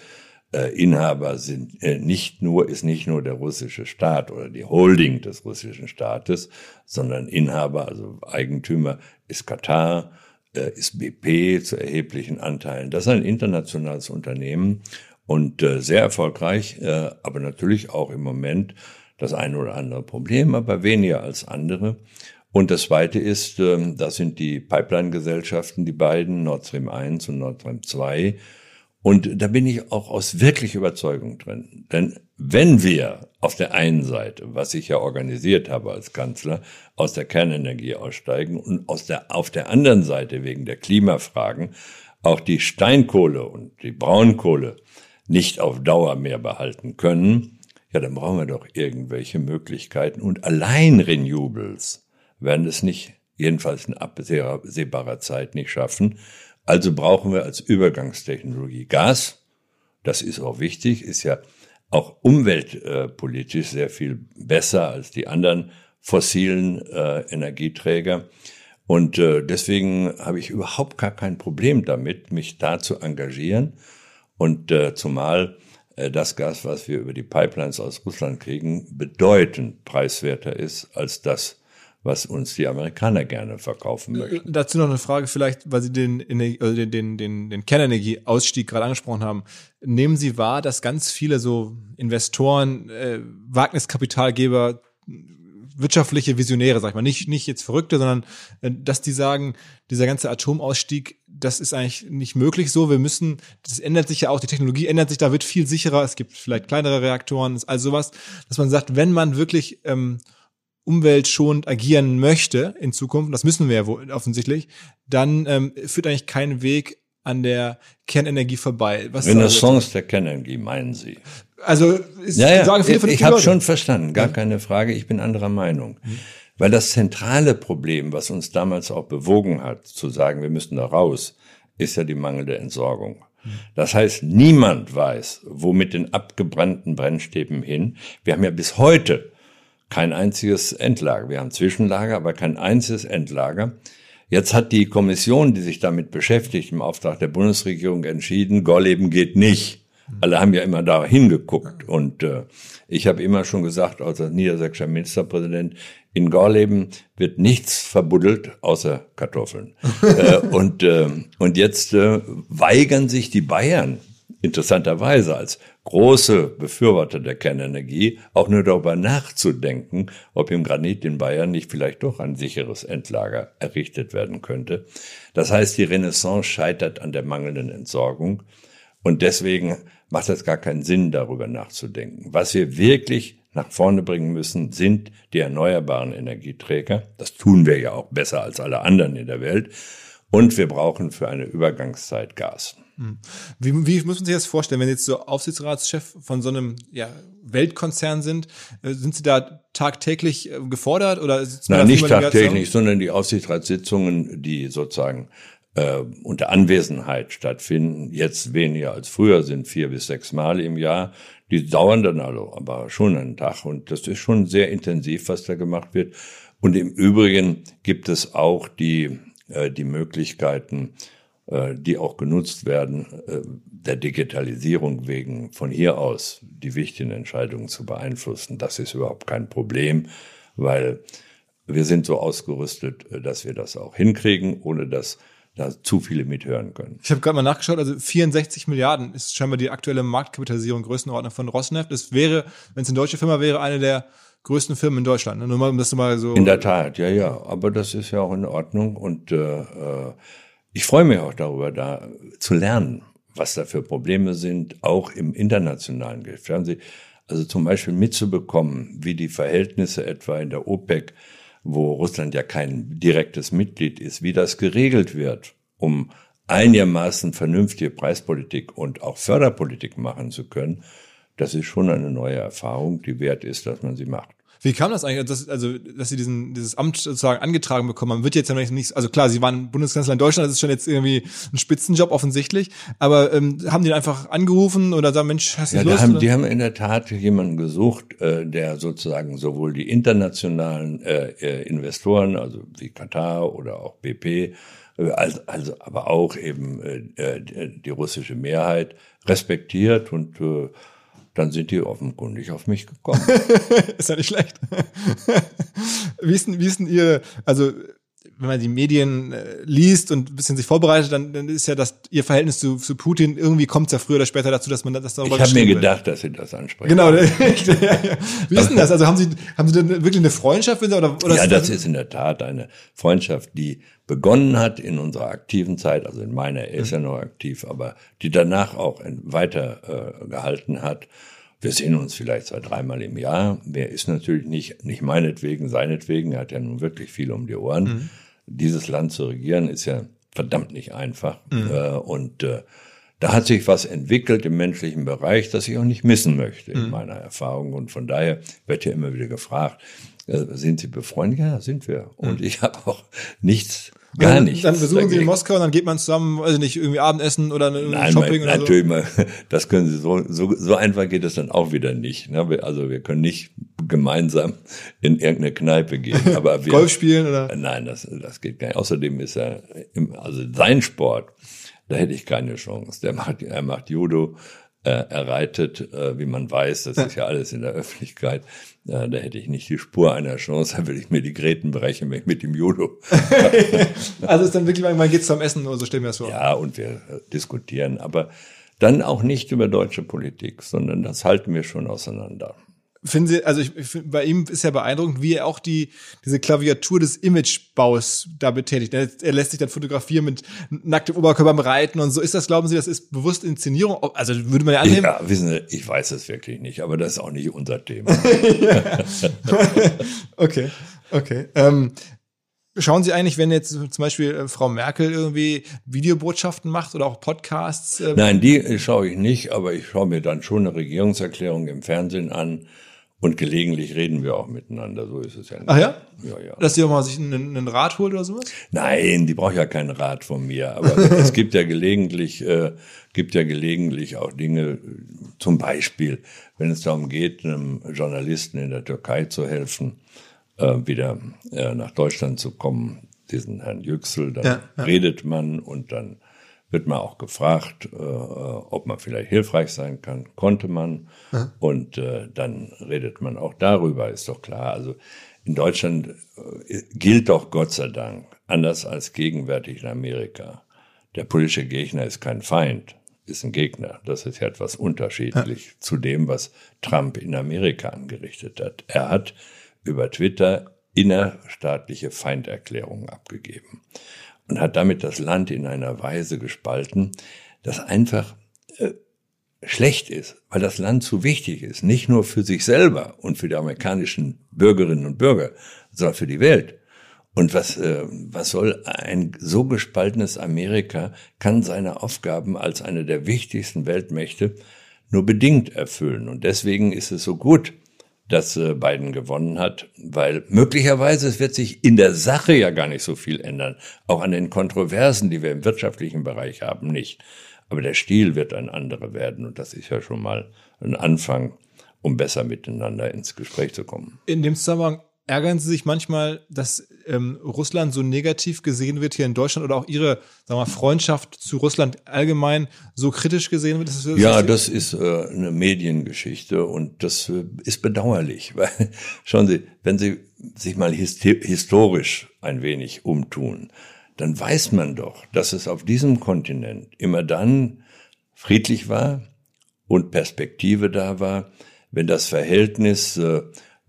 Inhaber sind äh, nicht nur, ist nicht nur der russische Staat oder die Holding des russischen Staates, sondern Inhaber, also Eigentümer ist Katar, äh, ist BP zu erheblichen Anteilen. Das ist ein internationales Unternehmen und äh, sehr erfolgreich, äh, aber natürlich auch im Moment das eine oder andere Problem, aber weniger als andere. Und das Zweite ist, äh, das sind die Pipeline-Gesellschaften, die beiden, Nord Stream 1 und Nord Stream 2, und da bin ich auch aus wirklich Überzeugung drin. Denn wenn wir auf der einen Seite, was ich ja organisiert habe als Kanzler, aus der Kernenergie aussteigen und aus der, auf der anderen Seite wegen der Klimafragen auch die Steinkohle und die Braunkohle nicht auf Dauer mehr behalten können, ja, dann brauchen wir doch irgendwelche Möglichkeiten. Und allein Renewables werden es nicht, jedenfalls in absehbarer Zeit nicht schaffen, also brauchen wir als Übergangstechnologie Gas. Das ist auch wichtig, ist ja auch umweltpolitisch sehr viel besser als die anderen fossilen äh, Energieträger. Und äh, deswegen habe ich überhaupt gar kein Problem damit, mich da zu engagieren. Und äh, zumal äh, das Gas, was wir über die Pipelines aus Russland kriegen, bedeutend preiswerter ist als das, was uns die Amerikaner gerne verkaufen äh, möchten. Dazu noch eine Frage vielleicht, weil Sie den, den, den, den, den Kernenergieausstieg gerade angesprochen haben. Nehmen Sie wahr, dass ganz viele so Investoren, äh, Wagniskapitalgeber, wirtschaftliche Visionäre, sag ich mal, nicht, nicht jetzt Verrückte, sondern äh, dass die sagen, dieser ganze Atomausstieg, das ist eigentlich nicht möglich so. Wir müssen, das ändert sich ja auch, die Technologie ändert sich, da wird viel sicherer, es gibt vielleicht kleinere Reaktoren, also sowas, dass man sagt, wenn man wirklich ähm, umweltschonend agieren möchte in Zukunft, das müssen wir ja wohl offensichtlich, dann ähm, führt eigentlich kein Weg an der Kernenergie vorbei. Was Renaissance der Kernenergie, meinen Sie? Also ist, ja, ja, sagen viele ich, ich habe schon verstanden, gar ja. keine Frage, ich bin anderer Meinung. Mhm. Weil das zentrale Problem, was uns damals auch bewogen hat, zu sagen, wir müssen da raus, ist ja die mangelnde Entsorgung. Mhm. Das heißt, niemand weiß, wo mit den abgebrannten Brennstäben hin. Wir haben ja bis heute kein einziges Endlager. Wir haben Zwischenlager, aber kein einziges Endlager. Jetzt hat die Kommission, die sich damit beschäftigt, im Auftrag der Bundesregierung entschieden, Gorleben geht nicht. Alle haben ja immer da hingeguckt. Und äh, ich habe immer schon gesagt, als niedersächsischer Ministerpräsident, in Gorleben wird nichts verbuddelt außer Kartoffeln. [laughs] äh, und, äh, und jetzt äh, weigern sich die Bayern interessanterweise als große Befürworter der Kernenergie auch nur darüber nachzudenken, ob im Granit in Bayern nicht vielleicht doch ein sicheres Endlager errichtet werden könnte. Das heißt, die Renaissance scheitert an der mangelnden Entsorgung und deswegen macht es gar keinen Sinn, darüber nachzudenken. Was wir wirklich nach vorne bringen müssen, sind die erneuerbaren Energieträger. Das tun wir ja auch besser als alle anderen in der Welt. Und wir brauchen für eine Übergangszeit Gas. Hm. Wie, wie muss man sich das vorstellen, wenn Sie jetzt so Aufsichtsratschef von so einem ja, Weltkonzern sind? Äh, sind Sie da tagtäglich äh, gefordert oder Nein, nicht tagtäglich, sondern die Aufsichtsratssitzungen, die sozusagen äh, unter Anwesenheit stattfinden, jetzt weniger als früher sind, vier bis sechs Mal im Jahr. Die dauern dann also aber schon einen Tag und das ist schon sehr intensiv, was da gemacht wird. Und im Übrigen gibt es auch die, äh, die Möglichkeiten, die auch genutzt werden, äh, der Digitalisierung wegen von hier aus die wichtigen Entscheidungen zu beeinflussen. Das ist überhaupt kein Problem, weil wir sind so ausgerüstet, äh, dass wir das auch hinkriegen, ohne dass da zu viele mithören können. Ich habe gerade mal nachgeschaut, also 64 Milliarden ist scheinbar die aktuelle Marktkapitalisierung, Größenordnung von Rosneft. Das wäre, wenn es eine deutsche Firma wäre, eine der größten Firmen in Deutschland. Nur mal, um das mal so. In der Tat, ja, ja. Aber das ist ja auch in Ordnung und äh, ich freue mich auch darüber, da zu lernen, was da für Probleme sind, auch im internationalen Geschäft. Also zum Beispiel mitzubekommen, wie die Verhältnisse etwa in der OPEC, wo Russland ja kein direktes Mitglied ist, wie das geregelt wird, um einigermaßen vernünftige Preispolitik und auch Förderpolitik machen zu können, das ist schon eine neue Erfahrung, die wert ist, dass man sie macht. Wie kam das eigentlich, dass, also, dass Sie diesen, dieses Amt sozusagen angetragen bekommen? Man wird jetzt ja nicht, also klar, Sie waren Bundeskanzler in Deutschland, das ist schon jetzt irgendwie ein Spitzenjob offensichtlich, aber ähm, haben die einfach angerufen oder sagen, Mensch, hast du Ja, Lust? haben, oder? die haben in der Tat jemanden gesucht, äh, der sozusagen sowohl die internationalen äh, äh, Investoren, also wie Katar oder auch BP, äh, also, also aber auch eben äh, äh, die russische Mehrheit respektiert und äh, dann sind die offenkundig auf mich gekommen. [laughs] ist ja nicht schlecht. [laughs] wie ist denn, wie ist denn Ihr, also wenn man die Medien äh, liest und ein bisschen sich vorbereitet, dann, dann ist ja das Ihr Verhältnis zu, zu Putin, irgendwie kommt es ja früher oder später dazu, dass man das darüber Ich habe mir geschrieben wird. gedacht, dass Sie das ansprechen. Genau. [laughs] ja, ja. Wie ist denn das? Also haben Sie, haben Sie denn wirklich eine Freundschaft mit oder, oder Ja, das ist in der Tat eine Freundschaft, die begonnen hat in unserer aktiven Zeit, also in meiner, er ist ja noch aktiv, aber die danach auch weiter äh, gehalten hat. Wir sehen uns vielleicht zwei, dreimal im Jahr. Wer ist natürlich nicht, nicht meinetwegen, seinetwegen. Er hat ja nun wirklich viel um die Ohren. Dieses Land zu regieren ist ja verdammt nicht einfach. Äh, und äh, da hat sich was entwickelt im menschlichen Bereich, das ich auch nicht missen möchte in meiner Erfahrung. Und von daher wird ja immer wieder gefragt, äh, sind Sie befreundet? Ja, sind wir. Und ich [laughs] habe auch nichts, gar dann, nichts. Dann besuchen Sie in dagegen. Moskau und dann geht man zusammen, weiß ich nicht, irgendwie Abendessen oder Nein, Shopping man, oder natürlich, mal, [laughs] das können Sie so, so, so einfach geht es dann auch wieder nicht. Ne? Also wir können nicht gemeinsam in irgendeine Kneipe gehen. [laughs] Aber so. wir, Golf spielen oder? Nein, das, das geht gar nicht. Außerdem ist er, im, also sein Sport, da hätte ich keine Chance. Der macht, er macht Judo, äh, er reitet, äh, wie man weiß, das ist ja alles in der Öffentlichkeit. Äh, da hätte ich nicht die Spur einer Chance, [laughs] da würde ich mir die Gräten brechen wenn ich mit dem Judo. [laughs] Also ist dann wirklich, man geht zum Essen oder so, stell mir das vor. Ja, und wir äh, diskutieren, aber dann auch nicht über deutsche Politik, sondern das halten wir schon auseinander. Finden Sie, also ich, find, bei ihm ist ja beeindruckend, wie er auch die, diese Klaviatur des Imagebaus da betätigt. Er, er lässt sich dann fotografieren mit nacktem Oberkörper beim Reiten und so. Ist das, glauben Sie, das ist bewusst Inszenierung? Also würde man ja annehmen. Ja, wissen Sie, ich weiß es wirklich nicht, aber das ist auch nicht unser Thema. [laughs] [laughs] okay, okay. Ähm, schauen Sie eigentlich, wenn jetzt zum Beispiel äh, Frau Merkel irgendwie Videobotschaften macht oder auch Podcasts? Äh, Nein, die schaue ich nicht, aber ich schaue mir dann schon eine Regierungserklärung im Fernsehen an und gelegentlich reden wir auch miteinander. So ist es ja. Nicht. Ach ja? Ja, ja. Dass sie auch mal sich einen, einen Rat holt oder sowas? Nein, die braucht ja keinen Rat von mir. Aber [laughs] es gibt ja gelegentlich, äh, gibt ja gelegentlich auch Dinge, zum Beispiel, wenn es darum geht, einem Journalisten in der Türkei zu helfen, äh, wieder äh, nach Deutschland zu kommen, diesen Herrn Yüksel, dann Ja, ja. redet man und dann wird man auch gefragt, äh, ob man vielleicht hilfreich sein kann. Konnte man. Und äh, dann redet man auch darüber, ist doch klar. Also in Deutschland äh, gilt doch Gott sei Dank, anders als gegenwärtig in Amerika. Der politische Gegner ist kein Feind, ist ein Gegner. Das ist ja etwas unterschiedlich zu dem, was Trump in Amerika angerichtet hat. Er hat über Twitter innerstaatliche Feinderklärungen abgegeben und hat damit das Land in einer Weise gespalten, das einfach äh, schlecht ist, weil das Land zu wichtig ist, nicht nur für sich selber und für die amerikanischen Bürgerinnen und Bürger, sondern für die Welt. Und was, äh, was soll ein so gespaltenes Amerika, kann seine Aufgaben als eine der wichtigsten Weltmächte nur bedingt erfüllen. Und deswegen ist es so gut, dass äh, Biden gewonnen hat, weil möglicherweise es wird sich in der Sache ja gar nicht so viel ändern, auch an den Kontroversen, die wir im wirtschaftlichen Bereich haben, nicht. Aber der Stil wird ein anderer werden und das ist ja schon mal ein Anfang, um besser miteinander ins Gespräch zu kommen. In dem Zusammenhang ärgern Sie sich manchmal, dass ähm, Russland so negativ gesehen wird hier in Deutschland oder auch Ihre sagen wir Freundschaft zu Russland allgemein so kritisch gesehen wird? Das Ja, das ist äh, eine Mediengeschichte und das äh, ist bedauerlich, [laughs] weil schauen Sie, wenn Sie sich mal historisch ein wenig umtun, dann weiß man doch, dass es auf diesem Kontinent immer dann friedlich war und Perspektive da war, wenn das Verhältnis äh,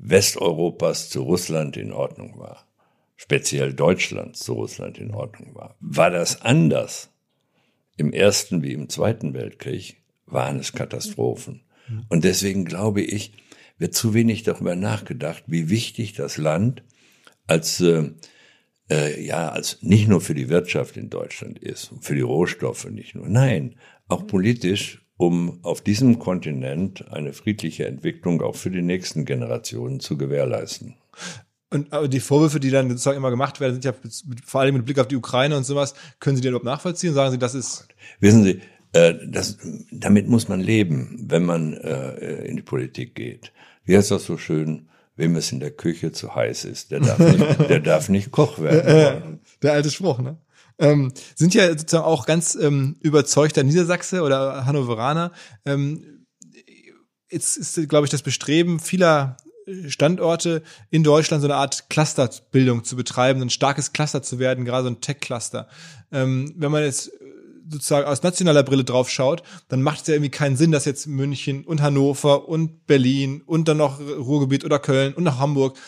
Westeuropas zu Russland in Ordnung war, speziell Deutschlands zu Russland in Ordnung war. War das anders im Ersten wie im Zweiten Weltkrieg, waren es Katastrophen. Und deswegen glaube ich, wird zu wenig darüber nachgedacht, wie wichtig das Land als äh, äh, ja als nicht nur für die Wirtschaft in Deutschland ist, für die Rohstoffe nicht nur, nein, auch politisch um auf diesem Kontinent eine friedliche Entwicklung auch für die nächsten Generationen zu gewährleisten. Und aber die Vorwürfe, die dann sozusagen immer gemacht werden, sind ja mit, vor allem mit Blick auf die Ukraine und sowas. Können Sie die überhaupt nachvollziehen? Sagen Sie, das ist. Wissen Sie, äh, das, damit muss man leben, wenn man äh, in die Politik geht. Wie heißt das so schön? Wem es in der Küche zu heiß ist, der darf nicht, [laughs] der darf nicht Koch werden. [laughs] der alte Spruch, ne? Ähm, sind ja sozusagen auch ganz ähm, überzeugter Niedersachse oder Hannoveraner. Ähm, jetzt ist, glaube ich, das Bestreben vieler Standorte in Deutschland so eine Art Clusterbildung zu betreiben, ein starkes Cluster zu werden, gerade so ein Tech-Cluster. Ähm, wenn man jetzt sozusagen aus nationaler Brille drauf schaut, dann macht es ja irgendwie keinen Sinn, dass jetzt München und Hannover und Berlin und dann noch Ruhrgebiet oder Köln und nach Hamburg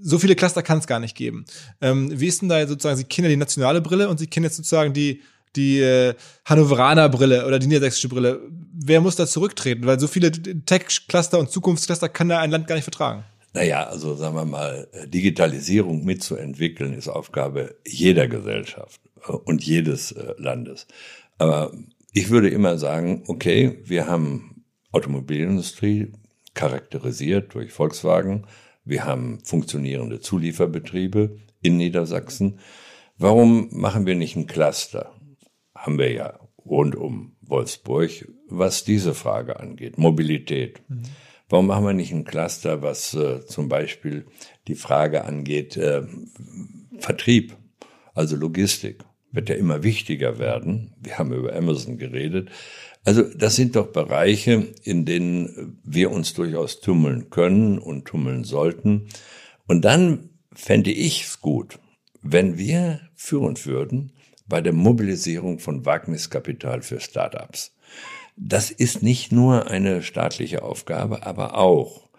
so viele Cluster kann es gar nicht geben. Ähm, wie ist denn da sozusagen, Sie kennen ja die nationale Brille und Sie kennen jetzt sozusagen die, die äh, Hannoveraner Brille oder die niedersächsische Brille. Wer muss da zurücktreten? Weil so viele Tech-Cluster und Zukunftscluster kann da ein Land gar nicht vertragen. Naja, also sagen wir mal, Digitalisierung mitzuentwickeln ist Aufgabe jeder Gesellschaft äh, und jedes äh, Landes. Aber ich würde immer sagen, okay, wir haben Automobilindustrie charakterisiert durch Volkswagen, wir haben funktionierende Zulieferbetriebe in Niedersachsen. Warum machen wir nicht ein Cluster? Haben wir ja rund um Wolfsburg, was diese Frage angeht, Mobilität. Mhm. Warum machen wir nicht ein Cluster, was äh, zum Beispiel die Frage angeht, äh, Vertrieb, also Logistik, wird ja immer wichtiger werden. Wir haben über Amazon geredet. Also das sind doch Bereiche, in denen wir uns durchaus tummeln können und tummeln sollten. Und dann fände ich es gut, wenn wir führen würden bei der Mobilisierung von Wagniskapital für Startups. Das ist nicht nur eine staatliche Aufgabe, aber auch.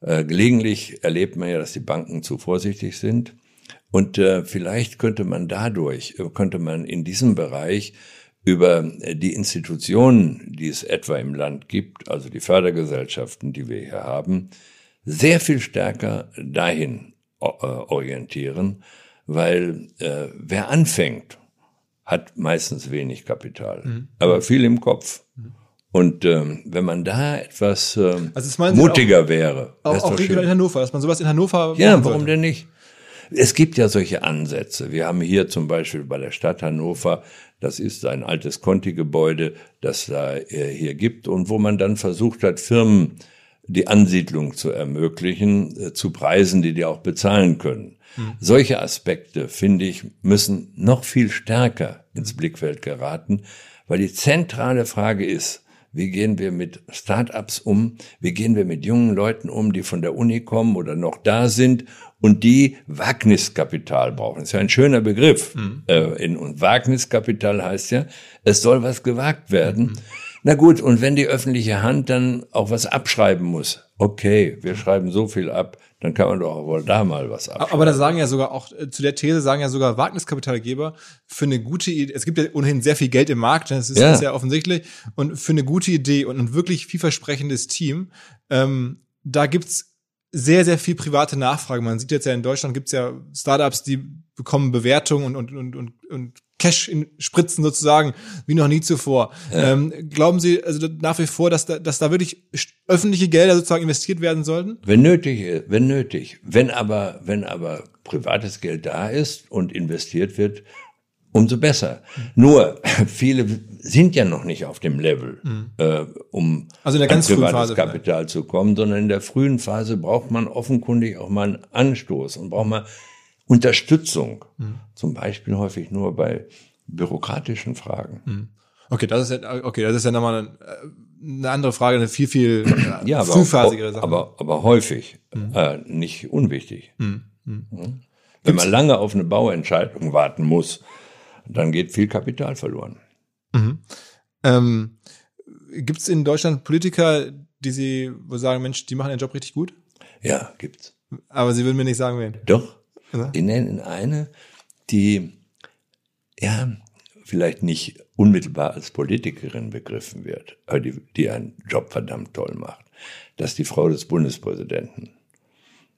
Äh, gelegentlich erlebt man ja, dass die Banken zu vorsichtig sind. Und äh, vielleicht könnte man dadurch, könnte man in diesem Bereich über die Institutionen, die es etwa im Land gibt, also die Fördergesellschaften, die wir hier haben, sehr viel stärker dahin äh, orientieren, weil äh, wer anfängt, hat meistens wenig Kapital, mhm. aber viel im Kopf. Mhm. Und ähm, wenn man da etwas ähm, also mutiger auch, wäre. Auch, auch regional in Hannover, dass man sowas in Hannover. Ja, warum sollte. denn nicht? Es gibt ja solche Ansätze. Wir haben hier zum Beispiel bei der Stadt Hannover, das ist ein altes Conti-Gebäude, das da äh, hier gibt und wo man dann versucht hat, Firmen die Ansiedlung zu ermöglichen, äh, zu Preisen, die die auch bezahlen können. Mhm. Solche Aspekte, finde ich, müssen noch viel stärker ins Blickfeld geraten, weil die zentrale Frage ist, wie gehen wir mit Start-ups um? Wie gehen wir mit jungen Leuten um, die von der Uni kommen oder noch da sind und die Wagniskapital brauchen. Das ist ja ein schöner Begriff. Mhm. Äh, in, und Wagniskapital heißt ja, es soll was gewagt werden. Mhm. Na gut, und wenn die öffentliche Hand dann auch was abschreiben muss, okay, wir schreiben so viel ab, dann kann man doch auch wohl da mal was abschreiben. Aber da sagen ja sogar auch, äh, zu der These sagen ja sogar Wagniskapitalgeber, für eine gute Idee, es gibt ja ohnehin sehr viel Geld im Markt, das ist ja, sehr offensichtlich, und für eine gute Idee und ein wirklich vielversprechendes Team, ähm, da gibt's sehr, sehr viel private Nachfrage. Man sieht jetzt ja in Deutschland gibt's ja Startups, die bekommen Bewertungen und, und, und, und Cash in Spritzen sozusagen wie noch nie zuvor. Ja. Ähm, glauben Sie also nach wie vor, dass da, dass da wirklich öffentliche Gelder sozusagen investiert werden sollten? Wenn nötig, wenn nötig. Wenn aber, wenn aber privates Geld da ist und investiert wird, umso besser. Mhm. Nur [laughs] viele sind ja noch nicht auf dem Level, mhm. äh, um also in der ganz an privates Phase Kapital vielleicht. zu kommen, sondern in der frühen Phase braucht man offenkundig auch mal einen Anstoß und braucht man Unterstützung. Mhm. Zum Beispiel häufig nur bei bürokratischen Fragen. Mhm. Okay, das ist ja, okay, das ist ja nochmal eine, eine andere Frage, eine viel, viel äh, [clears throat] ja, frühphasigere Sache. Aber, aber häufig, mhm. äh, nicht unwichtig. Mhm. Wenn man lange auf eine Bauentscheidung warten muss, dann geht viel Kapital verloren. Mhm. Ähm, Gibt es in Deutschland Politiker, die Sie wo sagen, Mensch, die machen ihren Job richtig gut? Ja, gibt's. Aber Sie würden mir nicht sagen, wen? Doch. Ja. Ich nenne eine, die ja vielleicht nicht unmittelbar als Politikerin begriffen wird, aber die, die einen Job verdammt toll macht. Das ist die Frau des Bundespräsidenten.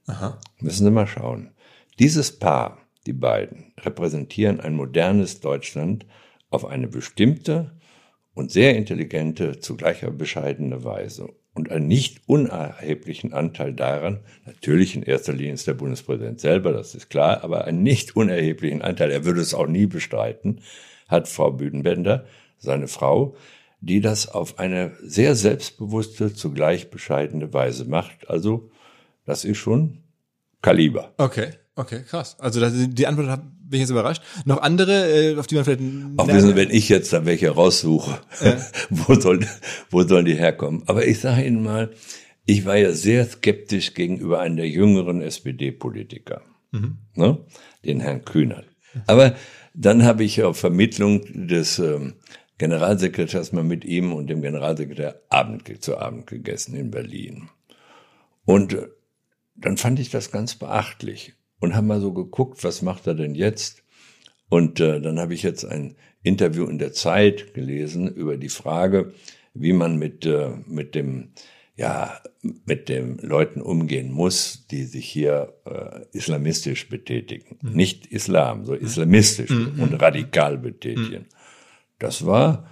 Aha. Müssen Sie mal schauen. Dieses Paar die beiden repräsentieren ein modernes Deutschland auf eine bestimmte und sehr intelligente, zugleich aber bescheidene Weise. Und einen nicht unerheblichen Anteil daran, natürlich in erster Linie ist der Bundespräsident selber, das ist klar, aber einen nicht unerheblichen Anteil, er würde es auch nie bestreiten, hat Frau Büdenbender, seine Frau, die das auf eine sehr selbstbewusste, zugleich bescheidene Weise macht. Also, das ist schon Kaliber. Okay, okay, krass. Also das, die Antwort hab, bin ich jetzt überrascht. Noch andere, äh, auf die man vielleicht... Auch wissen, wenn ich jetzt da welche raussuche, äh. [laughs] wo, soll, wo sollen die herkommen? Aber ich sage Ihnen mal, ich war ja sehr skeptisch gegenüber einem der jüngeren SPD-Politiker, mhm. ne? den Herrn Kühnert. Aber dann habe ich auf Vermittlung des ähm, Generalsekretärs mal mit ihm und dem Generalsekretär Abend, zu Abend gegessen in Berlin. Und äh, dann fand ich das ganz beachtlich und habe mal so geguckt, was macht er denn jetzt? Und äh, dann habe ich jetzt ein Interview in der Zeit gelesen über die Frage, wie man mit äh, mit dem ja mit den Leuten umgehen muss, die sich hier äh, islamistisch betätigen, mhm. nicht Islam, so islamistisch mhm. und radikal betätigen. Mhm. Das war,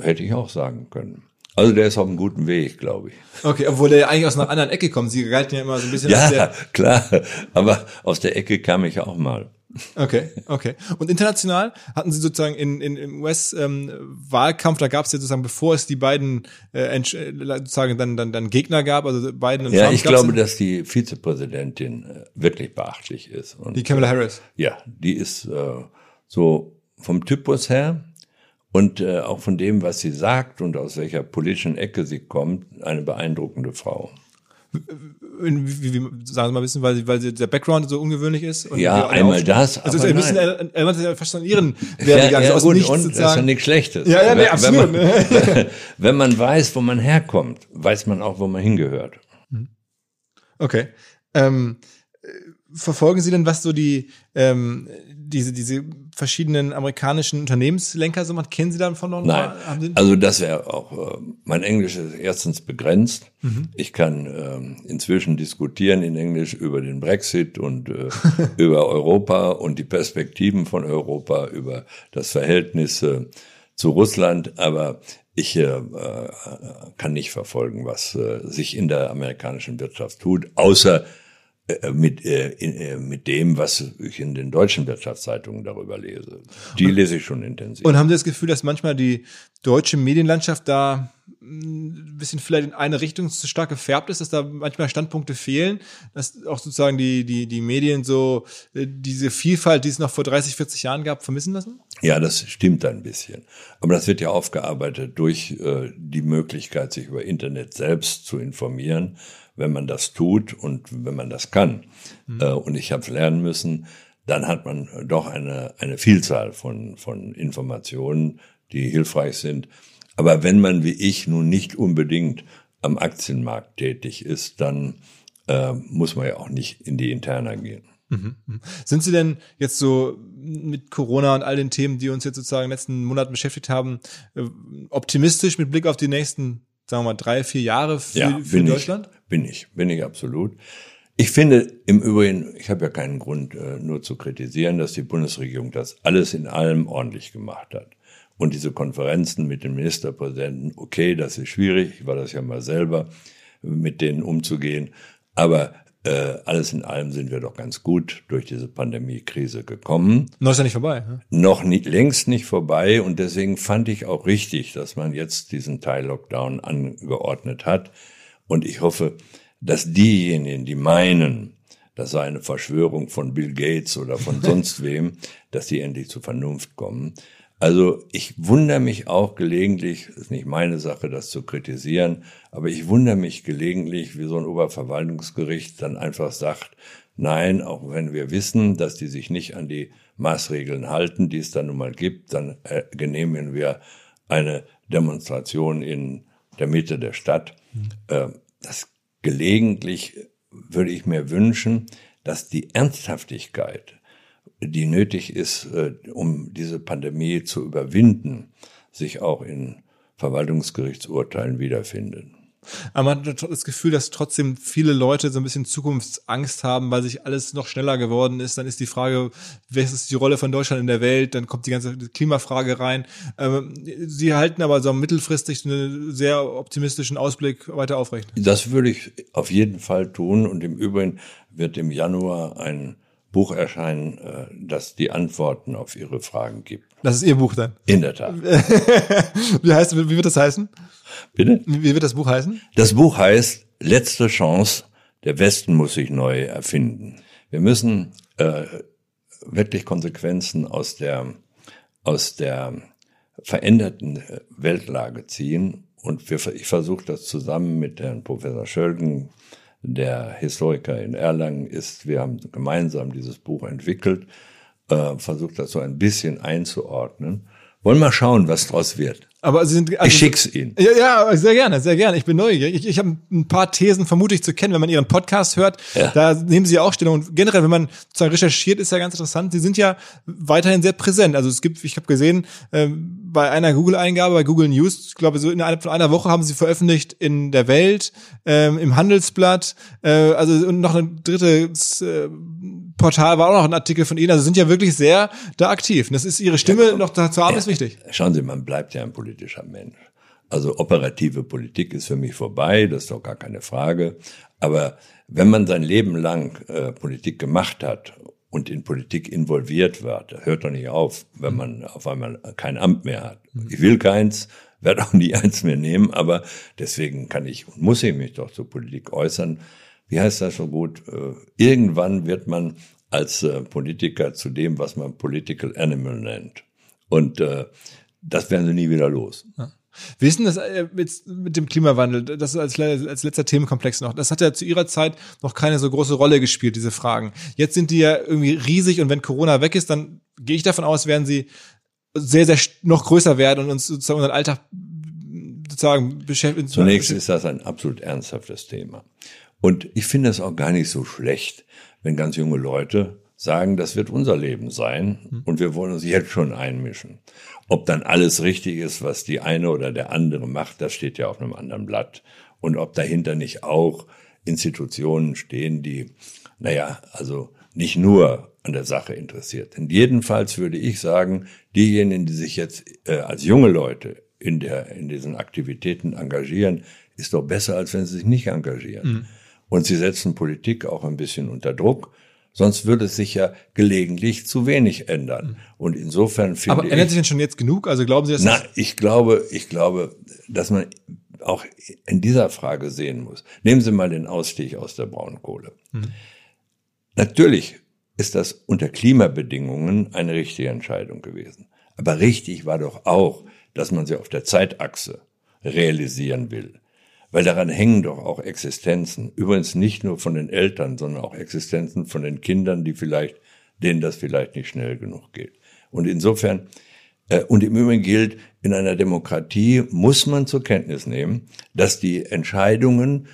hätte ich auch sagen können. Also der ist auf einem guten Weg, glaube ich. Okay, obwohl der ja eigentlich aus einer anderen Ecke kommt. Sie galten ja immer so ein bisschen. Ja, [laughs] klar. Aber aus der Ecke kam ich auch mal. Okay, okay. Und international hatten Sie sozusagen in, in im US-Wahlkampf, ähm, da gab es ja sozusagen, bevor es die beiden äh, äh, sozusagen dann, dann, dann Gegner gab, also Biden und Ja, Trump, ich glaube, dass die Vizepräsidentin äh, wirklich beachtlich ist. Und, die Kamala Harris. Ja, die ist äh, so vom Typus her und äh, auch von dem, was sie sagt und aus welcher politischen Ecke sie kommt, eine beeindruckende Frau. Wie, wie, wie, sagen Sie mal ein bisschen, weil, weil der Background so ungewöhnlich ist? Und ja, einmal das. Also aber ein bisschen, er, er ja fast an Ihren Werdegang. Ja, ja, aus gut, und sozusagen. das ist ja nichts Schlechtes. Ja, ja, nee, absolut. Wenn man, [laughs] wenn man weiß, wo man herkommt, weiß man auch, wo man hingehört. Okay. Ähm, verfolgen Sie denn, was so die ähm, diese diese verschiedenen amerikanischen Unternehmenslenker so man kennen Sie davon noch? Nein, also das wäre auch äh, mein Englisch ist erstens begrenzt. Mhm. Ich kann äh, inzwischen diskutieren in Englisch über den Brexit und äh, [laughs] über Europa und die Perspektiven von Europa, über das Verhältnis äh, zu Russland, aber ich äh, äh kann nicht verfolgen, was äh, sich in der amerikanischen Wirtschaft tut, außer mit, äh, äh, mit dem, was ich in den deutschen Wirtschaftszeitungen darüber lese. Die und, lese ich schon intensiv. Und haben Sie das Gefühl, dass manchmal die deutsche Medienlandschaft da ein bisschen vielleicht in eine Richtung zu stark gefärbt ist, dass da manchmal Standpunkte fehlen, dass auch sozusagen die, die, die Medien so diese Vielfalt, die es noch vor 30, 40 Jahren gab, vermissen lassen? Ja, das stimmt ein bisschen. Aber das wird ja aufgearbeitet durch äh, die Möglichkeit, sich über Internet selbst zu informieren wenn man das tut und wenn man das kann. Mhm. Äh, und ich habe lernen müssen, dann hat man doch eine, eine Vielzahl von, von Informationen, die hilfreich sind. Aber wenn man wie ich nun nicht unbedingt am Aktienmarkt tätig ist, dann äh, muss man ja auch nicht in die Interna gehen. Mhm, mhm. Sind Sie denn jetzt so mit Corona und all den Themen, die uns jetzt sozusagen in den letzten Monaten beschäftigt haben, äh, optimistisch mit Blick auf die nächsten sagen wir mal, drei, vier Jahre für, ja, für Deutschland? Ich, bin ich, bin ich absolut. Ich finde im Übrigen, ich habe ja keinen Grund, äh, nur zu kritisieren, dass die Bundesregierung das alles in allem ordentlich gemacht hat. Und diese Konferenzen mit den Ministerpräsidenten, okay, das ist schwierig, ich war das ja mal selber, mit denen umzugehen. Aber äh, alles in allem sind wir doch ganz gut durch diese Pandemie-Krise gekommen. Noch ist ja nicht vorbei. Ne? Noch nie, längst nicht vorbei und deswegen fand ich auch richtig, dass man jetzt diesen Teil-Lockdown angeordnet hat. Und ich hoffe, dass diejenigen, die meinen, das sei eine Verschwörung von Bill Gates oder von [laughs] sonst wem, dass die endlich zur Vernunft kommen. Also ich wundere mich auch gelegentlich, ist nicht meine Sache, das zu kritisieren, aber ich wundere mich gelegentlich, wie so ein Oberverwaltungsgericht dann einfach sagt, nein, auch wenn wir wissen, dass die sich nicht an die Maßregeln halten, die es dann nun mal gibt, dann äh, genehmigen wir eine Demonstration in der Mitte der Stadt. Mhm. Äh, das gelegentlich würde ich mir wünschen, dass die Ernsthaftigkeit die nötig ist, äh, um diese Pandemie zu überwinden, sich auch in Verwaltungsgerichtsurteilen wiederfinden. Aber man hat das Gefühl, dass trotzdem viele Leute so ein bisschen Zukunftsangst haben, weil sich alles noch schneller geworden ist. Dann ist die Frage, was ist die Rolle von Deutschland in der Welt? Dann kommt die ganze Klimafrage rein. Ähm, Sie halten aber so mittelfristig einen sehr optimistischen Ausblick weiter aufrecht. Das würde ich auf jeden Fall tun. Und im Übrigen wird im Januar ein Buch erscheinen, äh, das die Antworten auf Ihre Fragen gibt. Das ist Ihr Buch dann. In der Tat. [laughs] wie heißt, wie wird das heißen? Bitte? Wie wird das Buch heißen? Das Buch heißt Letzte Chance. Der Westen muss sich neu erfinden. Wir müssen äh, wirklich Konsequenzen aus der aus der veränderten äh, Weltlage ziehen. Und wir, ich versuche das zusammen mit Herrn Professor Schölgen, der Historiker in Erlangen ist. Wir haben gemeinsam dieses Buch entwickelt, äh, versucht das so ein bisschen einzuordnen. Wollen mal schauen, was draus wird. Aber Sie sind, also, ich schick's Ihnen. Ja, ja, sehr gerne, sehr gerne. Ich bin neugierig. Ich, ich habe ein paar Thesen vermutlich zu kennen, wenn man Ihren Podcast hört. Ja. Da nehmen Sie auch Stellung. Und generell, wenn man sozusagen recherchiert, ist ja ganz interessant. Sie sind ja weiterhin sehr präsent. Also es gibt, ich habe gesehen, ähm, bei einer Google-Eingabe, bei Google News, ich glaube, so innerhalb von einer Woche haben Sie veröffentlicht in der Welt, ähm, im Handelsblatt, äh, also und noch ein drittes äh, Portal war auch noch ein Artikel von Ihnen. Also sind ja wirklich sehr da aktiv. Und das ist Ihre Stimme ja, noch da zu haben, ja, ist wichtig. Schauen Sie, man bleibt ja ein politischer Mensch. Also operative Politik ist für mich vorbei, das ist doch gar keine Frage. Aber wenn man sein Leben lang äh, Politik gemacht hat und in Politik involviert wird, hört doch nicht auf, wenn man auf einmal kein Amt mehr hat. Ich will keins, werde auch nie eins mehr nehmen, aber deswegen kann ich und muss ich mich doch zur Politik äußern. Wie heißt das so gut? Äh, irgendwann wird man als äh, Politiker zu dem, was man Political Animal nennt. Und äh, das werden sie nie wieder los. Ja. Wie ist denn das äh, mit, mit dem Klimawandel? Das ist als, als letzter Themenkomplex noch. Das hat ja zu ihrer Zeit noch keine so große Rolle gespielt, diese Fragen. Jetzt sind die ja irgendwie riesig und wenn Corona weg ist, dann gehe ich davon aus, werden sie sehr, sehr noch größer werden und uns sozusagen unseren Alltag sozusagen beschäftigen. Zunächst ist das ein absolut ernsthaftes Thema. Und ich finde es auch gar nicht so schlecht, wenn ganz junge Leute sagen, das wird unser Leben sein hm. und wir wollen uns jetzt schon einmischen. Ob dann alles richtig ist, was die eine oder der andere macht, das steht ja auf einem anderen Blatt. Und ob dahinter nicht auch Institutionen stehen, die, naja, also nicht nur an der Sache interessiert sind. Jedenfalls würde ich sagen, diejenigen, die sich jetzt äh, als junge Leute in, der, in diesen Aktivitäten engagieren, ist doch besser, als wenn sie sich nicht engagieren. Mhm. Und sie setzen Politik auch ein bisschen unter Druck Sonst würde es sich ja gelegentlich zu wenig ändern. Und insofern finde Aber ändert sich denn schon jetzt genug? Also glauben Sie, dass Na, ich glaube, ich glaube, dass man auch in dieser Frage sehen muss. Nehmen Sie mal den Ausstieg aus der Braunkohle. Hm. Natürlich ist das unter Klimabedingungen eine richtige Entscheidung gewesen. Aber richtig war doch auch, dass man sie auf der Zeitachse realisieren will. Weil daran hängen doch auch Existenzen. Übrigens nicht nur von den Eltern, sondern auch Existenzen von den Kindern, die vielleicht, denen das vielleicht nicht schnell genug geht. Und insofern, äh, und im Übrigen gilt, in einer Demokratie muss man zur Kenntnis nehmen, dass die Entscheidungen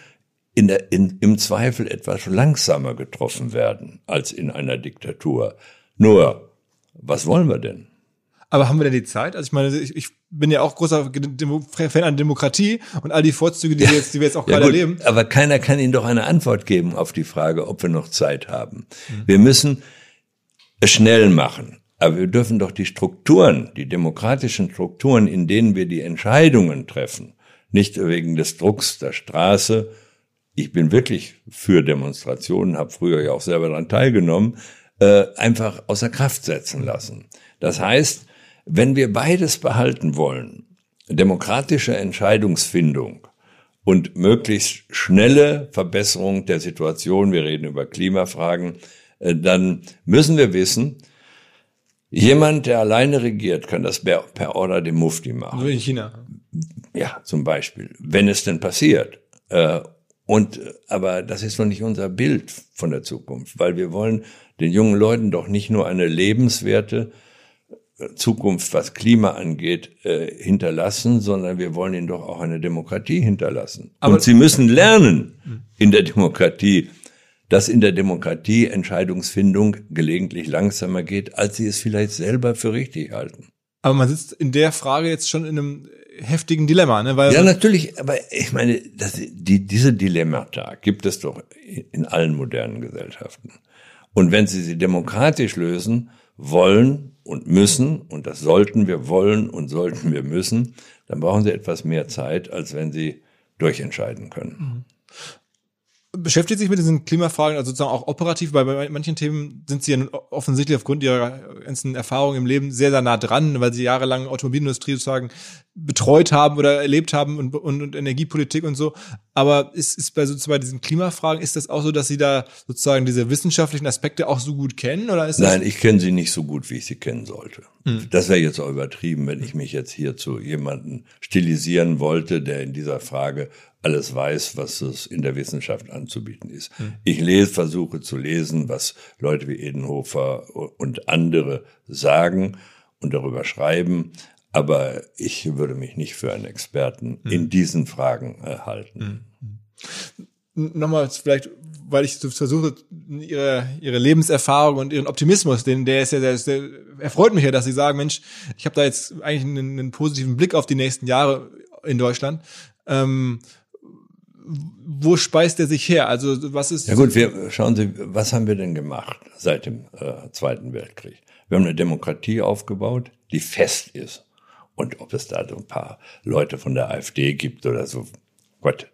in der, in, im Zweifel etwas langsamer getroffen werden als in einer Diktatur. Nur, was wollen wir denn? Aber haben wir denn die Zeit? Also ich meine, ich, ich bin ja auch großer Fan an Demokratie und all die Vorzüge, die, wir, jetzt, die wir jetzt auch [laughs] ja, gerade gut, erleben. Aber keiner kann Ihnen doch eine Antwort geben auf die Frage, ob wir noch Zeit haben. Mhm. Wir müssen es schnell machen. Aber wir dürfen doch die Strukturen, die demokratischen Strukturen, in denen wir die Entscheidungen treffen, nicht wegen des Drucks der Straße. Ich bin wirklich für Demonstrationen, habe früher ja auch selber daran teilgenommen, äh, einfach außer Kraft setzen lassen. Das heißt, wenn wir beides behalten wollen, demokratische Entscheidungsfindung und möglichst schnelle Verbesserung der Situation, wir reden über Klimafragen, äh, dann müssen wir wissen, jemand, der alleine regiert, kann das per Order dem Mufti machen. So in China. Ja, zum Beispiel, wenn es denn passiert. Äh, und, aber das ist noch nicht unser Bild von der Zukunft, weil wir wollen den jungen Leuten doch nicht nur eine lebenswerte Zukunft, was Klima angeht, äh, hinterlassen, sondern wir wollen ihnen doch auch eine Demokratie hinterlassen. Aber Und sie müssen lernen in der Demokratie, dass in der Demokratie Entscheidungsfindung gelegentlich langsamer geht, als sie es vielleicht selber für richtig halten. Aber man sitzt in der Frage jetzt schon in einem heftigen Dilemma, ne? Weil Ja, natürlich, aber ich meine, das, die, diese Dilemmata gibt es doch in allen modernen Gesellschaften. Und wenn sie sie demokratisch lösen wollen und müssen, und das sollten wir wollen und sollten wir müssen, dann brauchen sie etwas mehr Zeit, als wenn sie durchentscheiden können. Beschäftigt sich mit diesen Klimafragen, also sozusagen auch operativ, weil bei manchen Themen sind sie ja nun offensichtlich aufgrund ihrer ganzen Erfahrungen im Leben sehr, sehr nah dran, weil sie jahrelang Automobilindustrie sozusagen betreut haben oder erlebt haben und, und, und Energiepolitik und so. Aber ist, ist bei sozusagen bei diesen Klimafragen, ist das auch so, dass sie da sozusagen diese wissenschaftlichen Aspekte auch so gut kennen? Oder ist das Nein, ich kenne sie nicht so gut, wie ich sie kennen sollte. Das wäre jetzt auch übertrieben, wenn ich mich jetzt hier zu jemanden stilisieren wollte, der in dieser Frage alles weiß, was es in der Wissenschaft anzubieten ist. Ich lese, versuche zu lesen, was Leute wie Edenhofer und andere sagen und darüber schreiben. Aber ich würde mich nicht für einen Experten in diesen Fragen äh, halten. nochmal vielleicht, weil ich versuche, ihre, ihre Lebenserfahrung und ihren Optimismus, den, der ist ja, der, ist- der erfreut mich ja, dass sie sagen, Mensch, ich habe da jetzt eigentlich einen, einen positiven Blick auf die nächsten Jahre in Deutschland. Ähm, wo speist er sich her? Also was ist Ja gut, wir schauen Sie, was haben wir denn gemacht seit dem äh, Zweiten Weltkrieg? Wir haben eine Demokratie aufgebaut, die fest ist. Und ob es da so ein paar Leute von der AfD gibt oder so, Gott,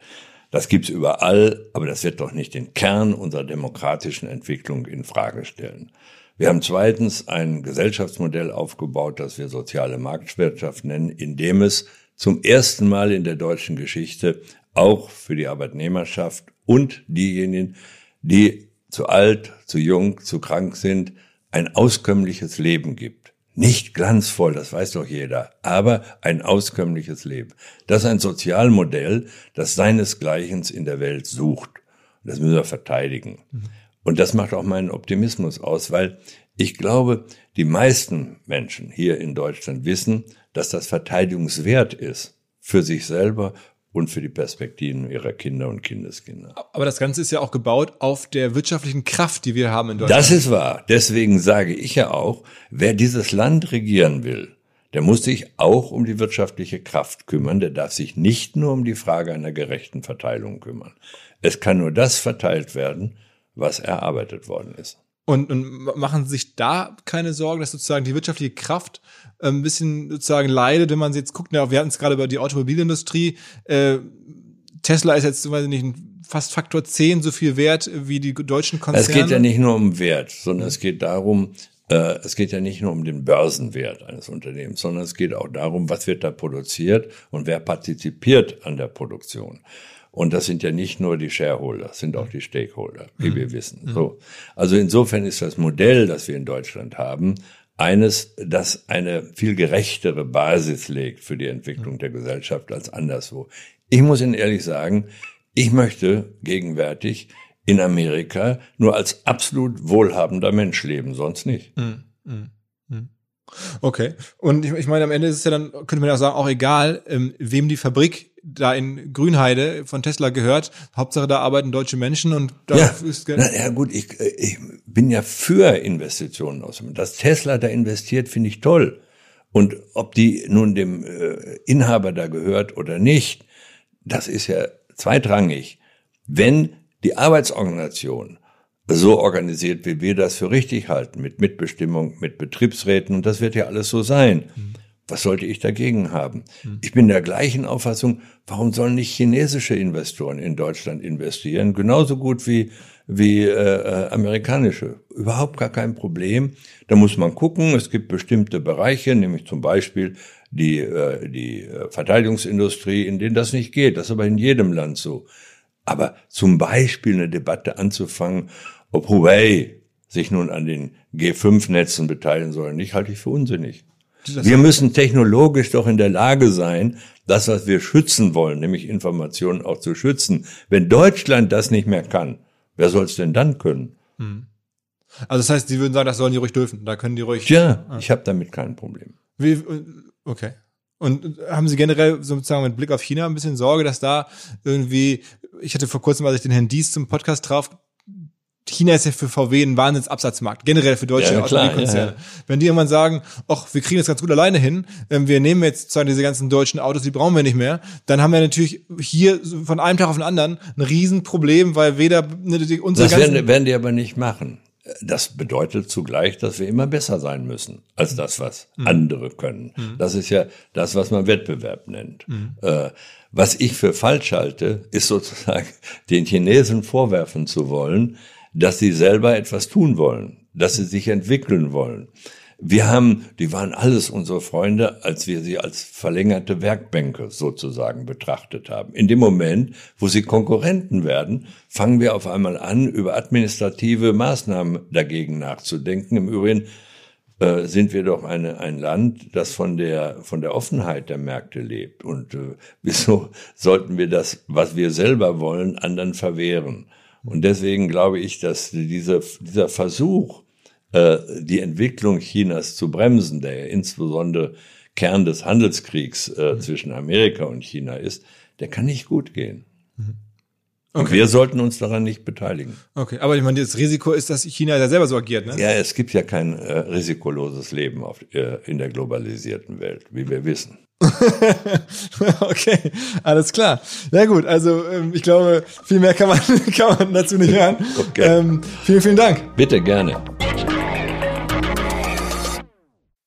das gibt's überall, aber das wird doch nicht den Kern unserer demokratischen Entwicklung in Frage stellen. Wir haben zweitens ein Gesellschaftsmodell aufgebaut, das wir soziale Marktwirtschaft nennen, in dem es zum ersten Mal in der deutschen Geschichte auch für die Arbeitnehmerschaft und diejenigen, die zu alt, zu jung, zu krank sind, ein auskömmliches Leben gibt. Nicht glanzvoll, das weiß doch jeder, aber ein auskömmliches Leben. Das ist ein Sozialmodell, das seinesgleichen in der Welt sucht. Das müssen wir verteidigen. Und das macht auch meinen Optimismus aus, weil ich glaube, die meisten Menschen hier in Deutschland wissen, dass das verteidigungswert ist für sich selber und für die Perspektiven ihrer Kinder und Kindeskinder. aber das Ganze ist ja auch gebaut auf der wirtschaftlichen Kraft, die wir haben in Deutschland. Das ist wahr. Deswegen sage ich ja auch, wer dieses Land regieren will, der muss sich auch um die wirtschaftliche Kraft kümmern. Der darf sich nicht nur um die Frage einer gerechten Verteilung kümmern. Es kann nur das verteilt werden, was erarbeitet worden ist. Und, und machen sich da keine Sorgen, dass sozusagen die wirtschaftliche Kraft äh, ein bisschen sozusagen leidet, wenn man jetzt guckt, ja, wir hatten es gerade über die Automobilindustrie, äh, Tesla ist jetzt, weiß ich nicht, fast Faktor 10 so viel wert wie die deutschen Konzerne. Es geht ja nicht nur um Wert, sondern es geht darum, äh, es geht ja nicht nur um den Börsenwert eines Unternehmens, sondern es geht auch darum, was wird da produziert und wer partizipiert an der Produktion. Und das sind ja nicht nur die Shareholder, das sind auch die Stakeholder, wie wir wissen. So. Also insofern ist das Modell, das wir in Deutschland haben, eines, das eine viel gerechtere Basis legt für die Entwicklung der Gesellschaft als anderswo. Ich muss Ihnen ehrlich sagen, ich möchte gegenwärtig in Amerika nur als absolut wohlhabender Mensch leben, sonst nicht. Okay. Und ich, ich meine, am Ende ist es ja dann, könnte man ja auch sagen, auch egal, ähm, wem die Fabrik da in Grünheide von Tesla gehört. Hauptsache, da arbeiten deutsche Menschen und da Ja, ist na, ja gut, ich, äh, ich bin ja für Investitionen aus. Dass Tesla da investiert, finde ich toll. Und ob die nun dem äh, Inhaber da gehört oder nicht, das ist ja zweitrangig. Wenn die Arbeitsorganisation so organisiert, wie wir das für richtig halten, mit Mitbestimmung, mit Betriebsräten, und das wird ja alles so sein. Was sollte ich dagegen haben? Ich bin der gleichen Auffassung, warum sollen nicht chinesische Investoren in Deutschland investieren? Genauso gut wie, wie äh, äh, amerikanische. Überhaupt gar kein Problem. Da muss man gucken, es gibt bestimmte Bereiche, nämlich zum Beispiel die, äh, die äh, Verteidigungsindustrie, in denen das nicht geht. Das ist aber in jedem Land so. Aber zum Beispiel eine Debatte anzufangen, ob Huawei sich nun an den G5-Netzen beteiligen soll, nicht halte ich für unsinnig. Wir müssen technologisch doch in der Lage sein, das, was wir schützen wollen, nämlich Informationen auch zu schützen. Wenn Deutschland das nicht mehr kann, wer soll es denn dann können? Also das heißt, Sie würden sagen, das sollen die ruhig dürfen. Da können die ruhig. Tja, ich habe damit kein Problem. Wie, okay. Und haben Sie generell sozusagen mit Blick auf China ein bisschen Sorge, dass da irgendwie, ich hatte vor kurzem, als ich den Herrn Dies zum Podcast traf, China ist ja für VW ein Wahnsinnsabsatzmarkt, generell für deutsche Ja, Automobilkonzerne. ja, ja. Wenn die irgendwann sagen, ach, wir kriegen das ganz gut alleine hin, ähm, wir nehmen jetzt zwar diese ganzen deutschen Autos, die brauchen wir nicht mehr, dann haben wir natürlich hier von einem Tag auf den anderen ein Riesenproblem, weil weder ne, unsere Das ganzen... werden, werden die aber nicht machen. Das bedeutet zugleich, dass wir immer besser sein müssen als das, was andere können. Das ist ja das, was man Wettbewerb nennt. Äh, was ich für falsch halte, ist sozusagen [laughs] den Chinesen vorwerfen zu wollen, dass sie selber etwas tun wollen, dass sie sich entwickeln wollen. Wir haben, die waren alles unsere Freunde, als wir sie als verlängerte Werkbänke sozusagen betrachtet haben. In dem Moment, wo sie Konkurrenten werden, fangen wir auf einmal an, über administrative Maßnahmen dagegen nachzudenken. Im Übrigen äh, sind wir doch eine, ein Land, das von der, von der Offenheit der Märkte lebt. Und äh, wieso [laughs] sollten wir das, was wir selber wollen, anderen verwehren? Und deswegen glaube ich, dass diese, dieser Versuch, äh, die Entwicklung Chinas zu bremsen, der ja insbesondere Kern des Handelskriegs äh, zwischen Amerika und China ist, der kann nicht gut gehen. Und wir sollten uns daran nicht beteiligen. Okay, aber ich meine, das Risiko ist, dass China ja selber so agiert, ne? Ja, es gibt ja kein äh, risikoloses Leben auf, äh, in der globalisierten Welt, wie wir wissen. [laughs] okay, alles klar. Ja gut, also ähm, ich glaube, viel mehr kann man, [laughs] kann man dazu nicht hören. Okay. Ähm, vielen, vielen Dank. Bitte gerne.